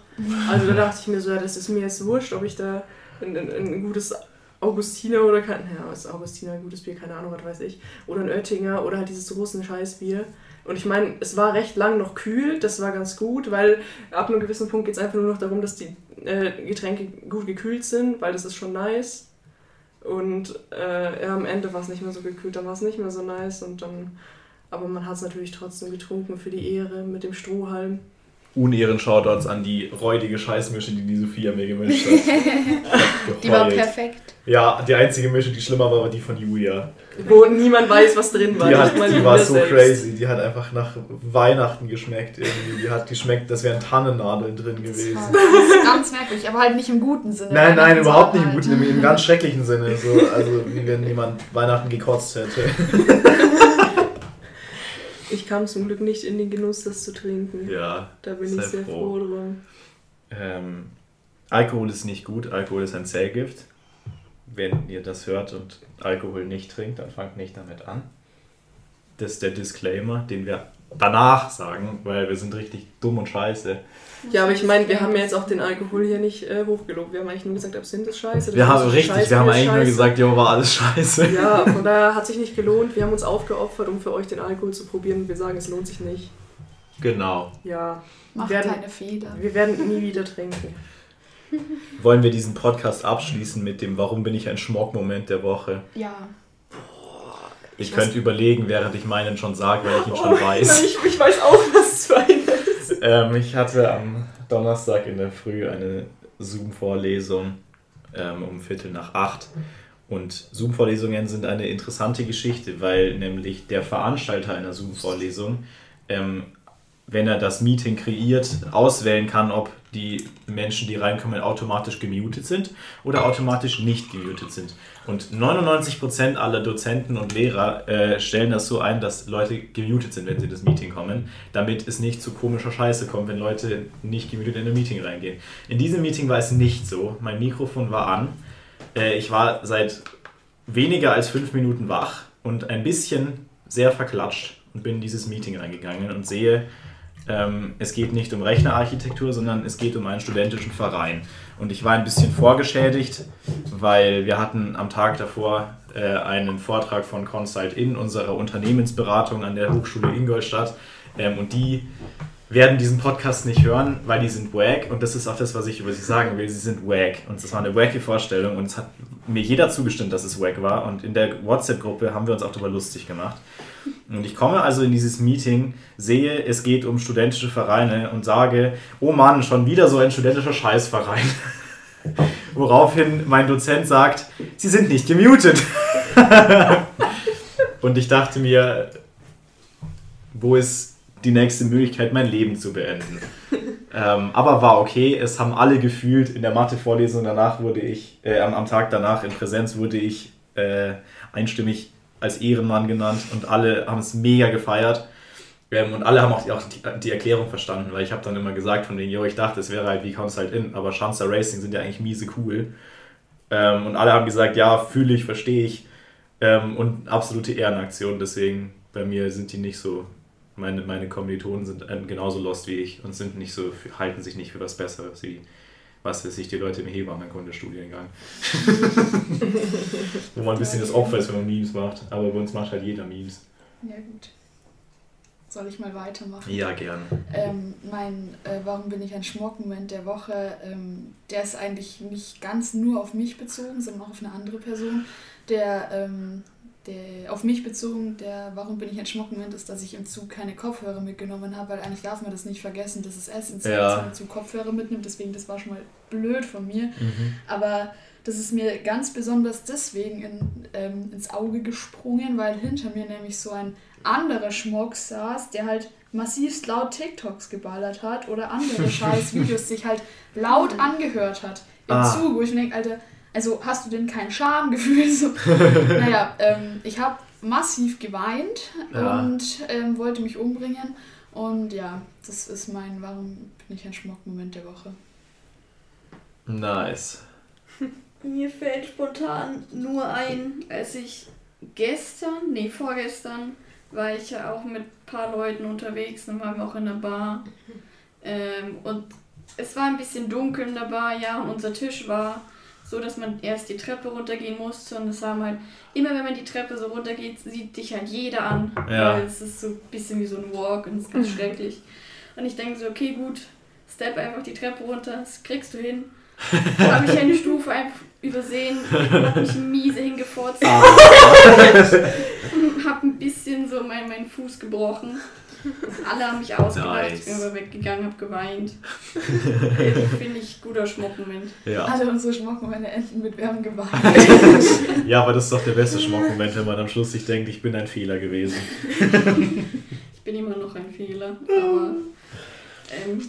Also da dachte ich mir so, ja, das ist mir jetzt wurscht, ob ich da ein, ein, ein gutes Augustiner oder kein, ja, ist Augustiner ein gutes Bier, keine Ahnung, was weiß ich. Oder ein Oettinger oder halt dieses großen Scheißbier. Und ich meine, es war recht lang noch kühl, das war ganz gut, weil ab einem gewissen Punkt geht es einfach nur noch darum, dass die äh, Getränke gut gekühlt sind, weil das ist schon nice. Und äh, ja, am Ende war es nicht mehr so gekühlt, dann war es nicht mehr so nice und dann. Aber man hat es natürlich trotzdem getrunken für die Ehre mit dem Strohhalm. Unehren-Shoutouts an die räudige Scheißmische, die die Sophia mir gemischt hat. Die war perfekt. Ja, die einzige Mische, die schlimmer war, war die von Julia. Wo niemand weiß, was drin war. Die, hat, die war so selbst. crazy. Die hat einfach nach Weihnachten geschmeckt irgendwie. Die hat geschmeckt, das wären Tannennadeln drin gewesen. das ist ganz merkwürdig, aber halt nicht im guten Sinne. Nein, nein, überhaupt nicht im guten, im, im ganz schrecklichen Sinne. So, also wie wenn jemand Weihnachten gekotzt hätte. Ich kam zum Glück nicht in den Genuss, das zu trinken. Ja. Da bin Sehr ich sehr froh. froh drum. Ähm, Alkohol ist nicht gut, Alkohol ist ein Zellgift. Wenn ihr das hört und Alkohol nicht trinkt, dann fangt nicht damit an. Das ist der Disclaimer, den wir danach sagen, weil wir sind richtig dumm und scheiße. Ja, aber ich meine, wir haben ja jetzt auch den Alkohol hier nicht äh, hochgelobt. Wir haben eigentlich nur gesagt, Absinth ist scheiße. das Wir haben richtig, Scheißbier wir haben eigentlich nur scheiße. gesagt, jo, war alles scheiße. Ja, von daher hat sich nicht gelohnt. Wir haben uns aufgeopfert, um für euch den Alkohol zu probieren. Wir sagen, es lohnt sich nicht. Genau. Ja, Macht werden- keine Fehler. wir werden nie wieder trinken. Wollen wir diesen Podcast abschließen mit dem Warum bin ich ein Schmock-Moment der Woche? Ja. Ihr Ich könnt weiß- überlegen, während ich meinen schon sage, weil ich ihn schon Oh, weiß. Ich, ich weiß auch, was es für ist. Ähm, ich hatte am Donnerstag in der Früh eine Zoom-Vorlesung ähm, um Viertel nach acht. Und Zoom-Vorlesungen sind eine interessante Geschichte, weil nämlich der Veranstalter einer Zoom-Vorlesung ähm, wenn er das Meeting kreiert, auswählen kann, ob die Menschen, die reinkommen, automatisch gemutet sind oder automatisch nicht gemutet sind. Und 99% aller Dozenten und Lehrer äh, stellen das so ein, dass Leute gemutet sind, wenn sie in das Meeting kommen, damit es nicht zu komischer Scheiße kommt, wenn Leute nicht gemutet in ein Meeting reingehen. In diesem Meeting war es nicht so. Mein Mikrofon war an. Äh, ich war seit weniger als fünf Minuten wach und ein bisschen sehr verklatscht und bin in dieses Meeting reingegangen und sehe, ähm, es geht nicht um Rechnerarchitektur, sondern es geht um einen studentischen Verein. Und ich war ein bisschen vorgeschädigt, weil wir hatten am Tag davor äh, einen Vortrag von Consult in unserer Unternehmensberatung an der Hochschule Ingolstadt. Ähm, und die werden diesen Podcast nicht hören, weil die sind wack. Und das ist auch das, was ich über sie sagen will. Sie sind wack. Und das war eine wacke Vorstellung. Und es hat mir jeder zugestimmt, dass es wack war. Und in der WhatsApp-Gruppe haben wir uns auch darüber lustig gemacht. Und ich komme also in dieses Meeting, sehe, es geht um studentische Vereine und sage, oh Mann, schon wieder so ein studentischer Scheißverein. Woraufhin mein Dozent sagt, Sie sind nicht gemutet. und ich dachte mir, wo ist die nächste Möglichkeit, mein Leben zu beenden? ähm, aber war okay, es haben alle gefühlt, in der Mathe-Vorlesung danach wurde ich, äh, am, am, Tag danach in Präsenz wurde ich äh, einstimmig als Ehrenmann genannt und alle haben es mega gefeiert. Ähm, und alle haben auch die, auch die, Erklärung verstanden, weil ich habe dann immer gesagt von denen, jo, ich dachte, es wäre halt wie Counts halt in, aber Schanzer Racing sind ja eigentlich miese cool. Ähm, und alle haben gesagt, ja, fühle ich, verstehe ich. Ähm, und absolute Ehrenaktion, deswegen bei mir sind die nicht so, meine, meine Kommilitonen sind genauso lost wie ich und sind nicht so, halten sich nicht für was Besseres wie was weiß ich, die Leute im Hebammenkunde-Studiengang. Wo man ein bisschen das Opfer ist, wenn man Memes macht. Aber bei uns macht halt jeder Memes. Ja, gut. Soll ich mal weitermachen? Ja, gern. Ähm, mein äh, Warum bin ich ein Schmockmoment der Woche, ähm, der ist eigentlich nicht ganz nur auf mich bezogen, sondern auch auf eine andere Person. Der ähm, der, auf mich bezogen, der Warum bin ich ein Schmuckmoment ist, dass ich im Zug keine Kopfhörer mitgenommen habe, weil eigentlich darf man das nicht vergessen, das ist essentiell, ja. dass man im Zug Kopfhörer mitnimmt, deswegen das war schon mal blöd von mir. Mhm. Aber das ist mir ganz besonders deswegen in, ähm, ins Auge gesprungen, weil hinter mir nämlich so ein anderer Schmuck saß, der halt massivst laut TikToks geballert hat oder andere scheiß Videos sich halt laut angehört hat im ah. Zug, wo ich mir denke, Alter, also hast du denn kein Schamgefühl? So, naja, ähm, ich habe massiv geweint ja. und ähm, wollte mich umbringen. Und ja, das ist mein, warum bin ich ein Schmockmoment der Woche. Nice. Mir fällt spontan nur ein, als ich gestern, nee, vorgestern, war ich ja auch mit ein paar Leuten unterwegs und waren wir auch in der Bar. Ähm, und es war ein bisschen dunkel in der Bar, ja, und unser Tisch war so, dass man erst die Treppe runtergehen musste und es haben halt, immer wenn man die Treppe so runtergeht, sieht dich halt jeder an. Ja. Weil es ist so ein bisschen wie so ein Walk und es ist ganz schrecklich. Und ich denke so, okay, gut, step einfach die Treppe runter, das kriegst du hin. Da habe ich eine Stufe einfach übersehen und habe mich miese hingefurzt. Ah. und habe ein bisschen so meinen mein Fuß gebrochen. Alle haben mich ausgelacht, nice. ich bin aber weggegangen, habe geweint. Finde ich guter Schmuckmoment. Ja. Alle unsere Schmuckmomente enden mit Wir haben geweint. ja, aber das ist doch der beste Schmuckmoment, wenn man am Schluss sich denkt, ich bin ein Fehler gewesen. ich bin immer noch ein Fehler, aber... Ähm,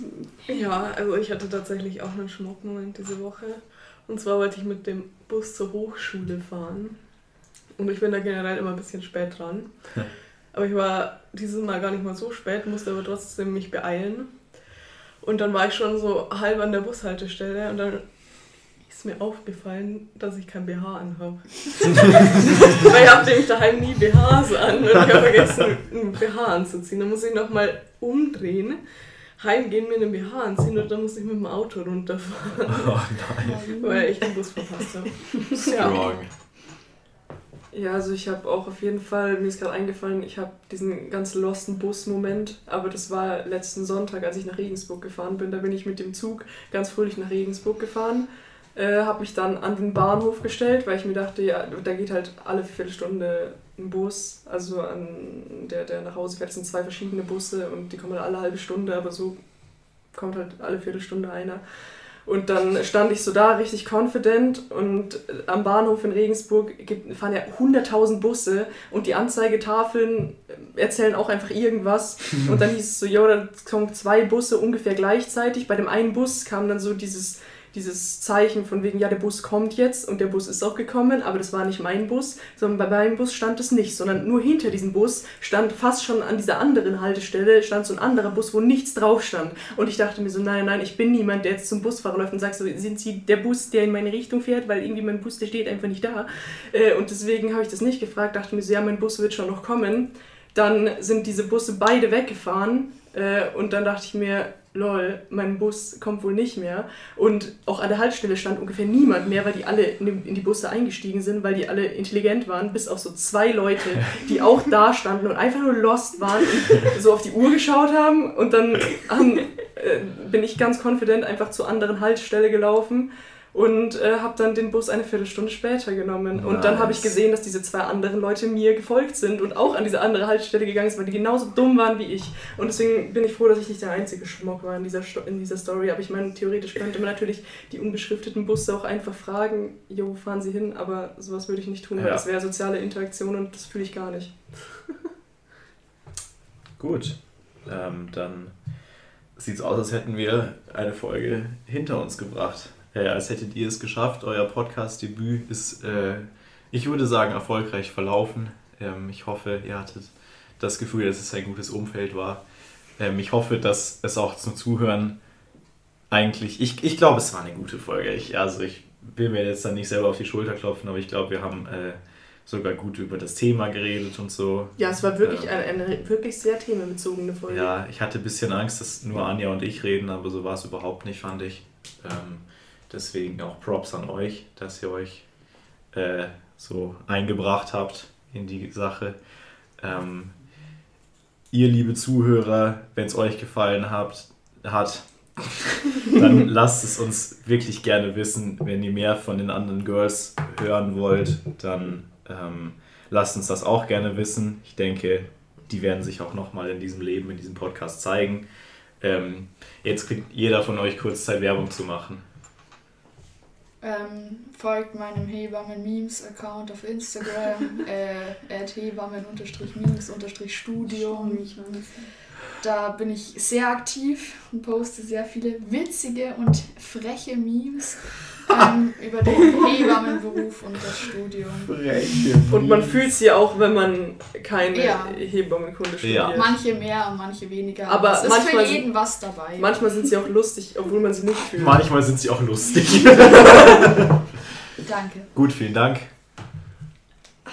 ja, also ich hatte tatsächlich auch einen Schmuckmoment diese Woche. Und zwar wollte ich mit dem Bus zur Hochschule fahren. Und ich bin da generell immer ein bisschen spät dran. Aber ich war dieses Mal gar nicht mal so spät, musste aber trotzdem mich beeilen. Und dann war ich schon so halb an der Bushaltestelle und dann ist mir aufgefallen, dass ich kein BH anhabe. Weil ich habe nämlich daheim nie BHs an und ich habe vergessen, einen BH anzuziehen. Dann muss ich nochmal umdrehen, heimgehen, mir einen BH anziehen und dann muss ich mit dem Auto runterfahren. Oh nein. Weil ich den Bus verpasst habe. Ja. Ja, also ich habe auch auf jeden Fall, mir ist gerade eingefallen, ich habe diesen ganz losten Bus-Moment, aber das war letzten Sonntag, als ich nach Regensburg gefahren bin. Da bin ich mit dem Zug ganz fröhlich nach Regensburg gefahren, äh, habe mich dann an den Bahnhof gestellt, weil ich mir dachte, ja, da geht halt alle Viertelstunde ein Bus, also an der, der nach Hause fährt, sind zwei verschiedene Busse und die kommen alle halbe Stunde, aber so kommt halt alle Viertelstunde einer. Und dann stand ich so da, richtig confident. Und am Bahnhof in Regensburg fahren ja 100.000 Busse und die Anzeigetafeln erzählen auch einfach irgendwas. Und dann hieß es so, jo, da kommen zwei Busse ungefähr gleichzeitig. Bei dem einen Bus kam dann so dieses dieses Zeichen von wegen, ja, der Bus kommt jetzt und der Bus ist auch gekommen, aber das war nicht mein Bus, sondern bei meinem Bus stand es nicht, sondern nur hinter diesem Bus stand fast schon an dieser anderen Haltestelle, stand so ein anderer Bus, wo nichts drauf stand. Und ich dachte mir so, nein, nein, ich bin niemand, der jetzt zum Busfahrer läuft und sagt so, sind Sie der Bus, der in meine Richtung fährt, weil irgendwie mein Bus, der steht einfach nicht da. Äh, und deswegen habe ich das nicht gefragt, dachte mir so, ja, mein Bus wird schon noch kommen. Dann sind diese Busse beide weggefahren äh, und dann dachte ich mir, lol, mein Bus kommt wohl nicht mehr. Und auch an der Haltestelle stand ungefähr niemand mehr, weil die alle in die Busse eingestiegen sind, weil die alle intelligent waren, bis auf so zwei Leute, die auch da standen und einfach nur lost waren und so auf die Uhr geschaut haben. Und dann haben, äh, bin ich ganz confident einfach zur anderen Haltestelle gelaufen und äh, habe dann den Bus eine Viertelstunde später genommen. Nice. Und dann habe ich gesehen, dass diese zwei anderen Leute mir gefolgt sind und auch an diese andere Haltestelle gegangen sind, weil die genauso dumm waren wie ich. Und deswegen bin ich froh, dass ich nicht der einzige Schmock war in dieser, in dieser Story. Aber ich meine, theoretisch könnte man natürlich die unbeschrifteten Busse auch einfach fragen, jo, wo fahren sie hin? Aber sowas würde ich nicht tun, ja. weil das wäre soziale Interaktion und das fühle ich gar nicht. Gut, ähm, dann sieht es aus, als hätten wir eine Folge hinter uns gebracht äh, als hättet ihr es geschafft. Euer Podcast-Debüt ist, äh, ich würde sagen, erfolgreich verlaufen. Ähm, ich hoffe, ihr hattet das Gefühl, dass es ein gutes Umfeld war. Ähm, ich hoffe, dass es auch zum Zuhören eigentlich, ich, ich glaube, es war eine gute Folge. Ich, also ich will mir jetzt dann nicht selber auf die Schulter klopfen, aber ich glaube, wir haben äh, sogar gut über das Thema geredet und so. Ja, es war wirklich ähm, eine, eine, wirklich sehr themenbezogene Folge. Ja, ich hatte ein bisschen Angst, dass nur Anja und ich reden, aber so war es überhaupt nicht, fand ich. Ähm, Deswegen auch Props an euch, dass ihr euch äh, so eingebracht habt in die Sache. Ähm, ihr, liebe Zuhörer, wenn es euch gefallen habt, hat, dann lasst es uns wirklich gerne wissen. Wenn ihr mehr von den anderen Girls hören wollt, dann ähm, lasst uns das auch gerne wissen. Ich denke, die werden sich auch nochmal in diesem Leben, in diesem Podcast zeigen. Ähm, jetzt kriegt jeder von euch kurz Zeit, Werbung zu machen. Ähm, folgt meinem Hebammen-Memes-Account auf Instagram, äh, hebammen-memes-studium. Da bin ich sehr aktiv und poste sehr viele witzige und freche Memes ähm, über den Hebammenberuf und das Studium. Freche und man fühlt sie auch, wenn man keine ja. Hebammenkunde studiert. Ja. Manche mehr und manche weniger. Aber es ist für jeden was dabei. Manchmal sind sie auch lustig, obwohl man sie nicht fühlt. Manchmal sind sie auch lustig. Danke. Gut, vielen Dank.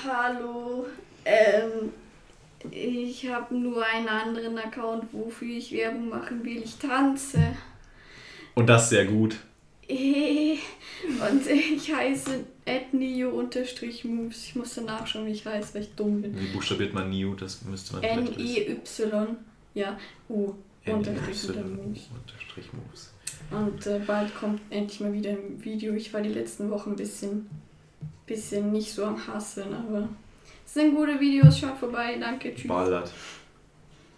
Hallo. Ähm, ich habe nur einen anderen Account, wofür ich Werbung machen will. Ich tanze. Und das sehr gut. Und ich heiße etnio-moves. Ich muss danach schauen, wie ich heiße, weil ich dumm bin. Wie buchstabiert man Neo? Das müsste man N-I-Y. Ja, U. Unterstrich Moves. Und äh, bald kommt endlich mal wieder ein Video. Ich war die letzten Wochen ein bisschen, bisschen nicht so am Hasseln, aber es sind gute Videos. Schaut vorbei. Danke. Tschüss. Ballert.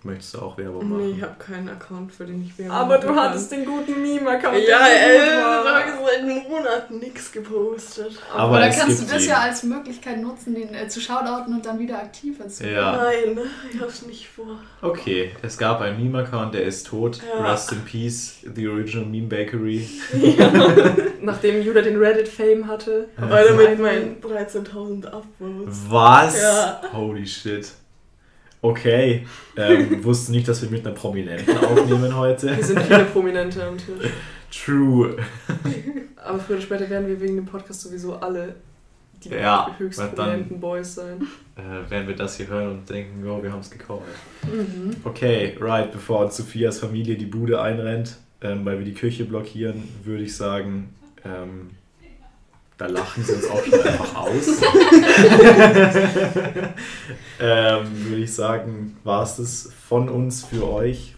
Möchtest du auch Werbung machen? Nee, ich habe keinen Account, für den ich Werbung Aber du hattest den guten Meme-Account. Ja, ey, da habe seit Monaten nichts gepostet. Aber, Aber dann kannst du das ja als Möglichkeit nutzen, den äh, zu shoutouten und dann wieder aktiver zu werden. Ja. Nein, ich hab's nicht vor. Okay, es gab einen Meme-Account, der ist tot. Ja. Rest in Peace, the original Meme Bakery. Ja. Nachdem Judah den Reddit-Fame hatte. Weil mit meinen 13.000 Upvotes. Was? Ja. Holy shit. Okay, ähm, wusste nicht, dass wir mit einer Prominenten aufnehmen heute. Wir sind viele Prominente am Tisch. True. Aber früher oder später werden wir wegen dem Podcast sowieso alle die ja, höchst prominenten Boys sein. Äh, werden wir das hier hören und denken, oh, wir haben es gekauft. Mhm. Okay, right, bevor uns Sophias Familie die Bude einrennt, ähm, weil wir die Küche blockieren, würde ich sagen, ähm, da lachen sie uns auch schon einfach aus. ähm, Würde ich sagen, war es das von uns für euch.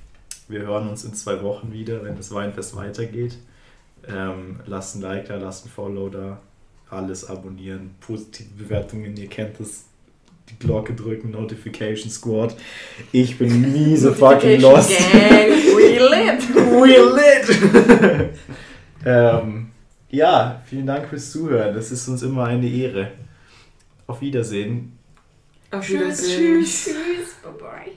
Wir hören uns in zwei Wochen wieder, wenn das Weinfest weitergeht. Ähm, lasst ein Like da, lasst ein Follow da, alles abonnieren, positive Bewertungen, ihr kennt das. Die Glocke drücken, Notification Squad. Ich bin miese fucking lost. Gang, we lit! we lit! Ähm, ja, vielen Dank fürs Zuhören. Das ist uns immer eine Ehre. Auf Wiedersehen. Auf Tschüss, Wiedersehen. tschüss. Tschüss, bye bye.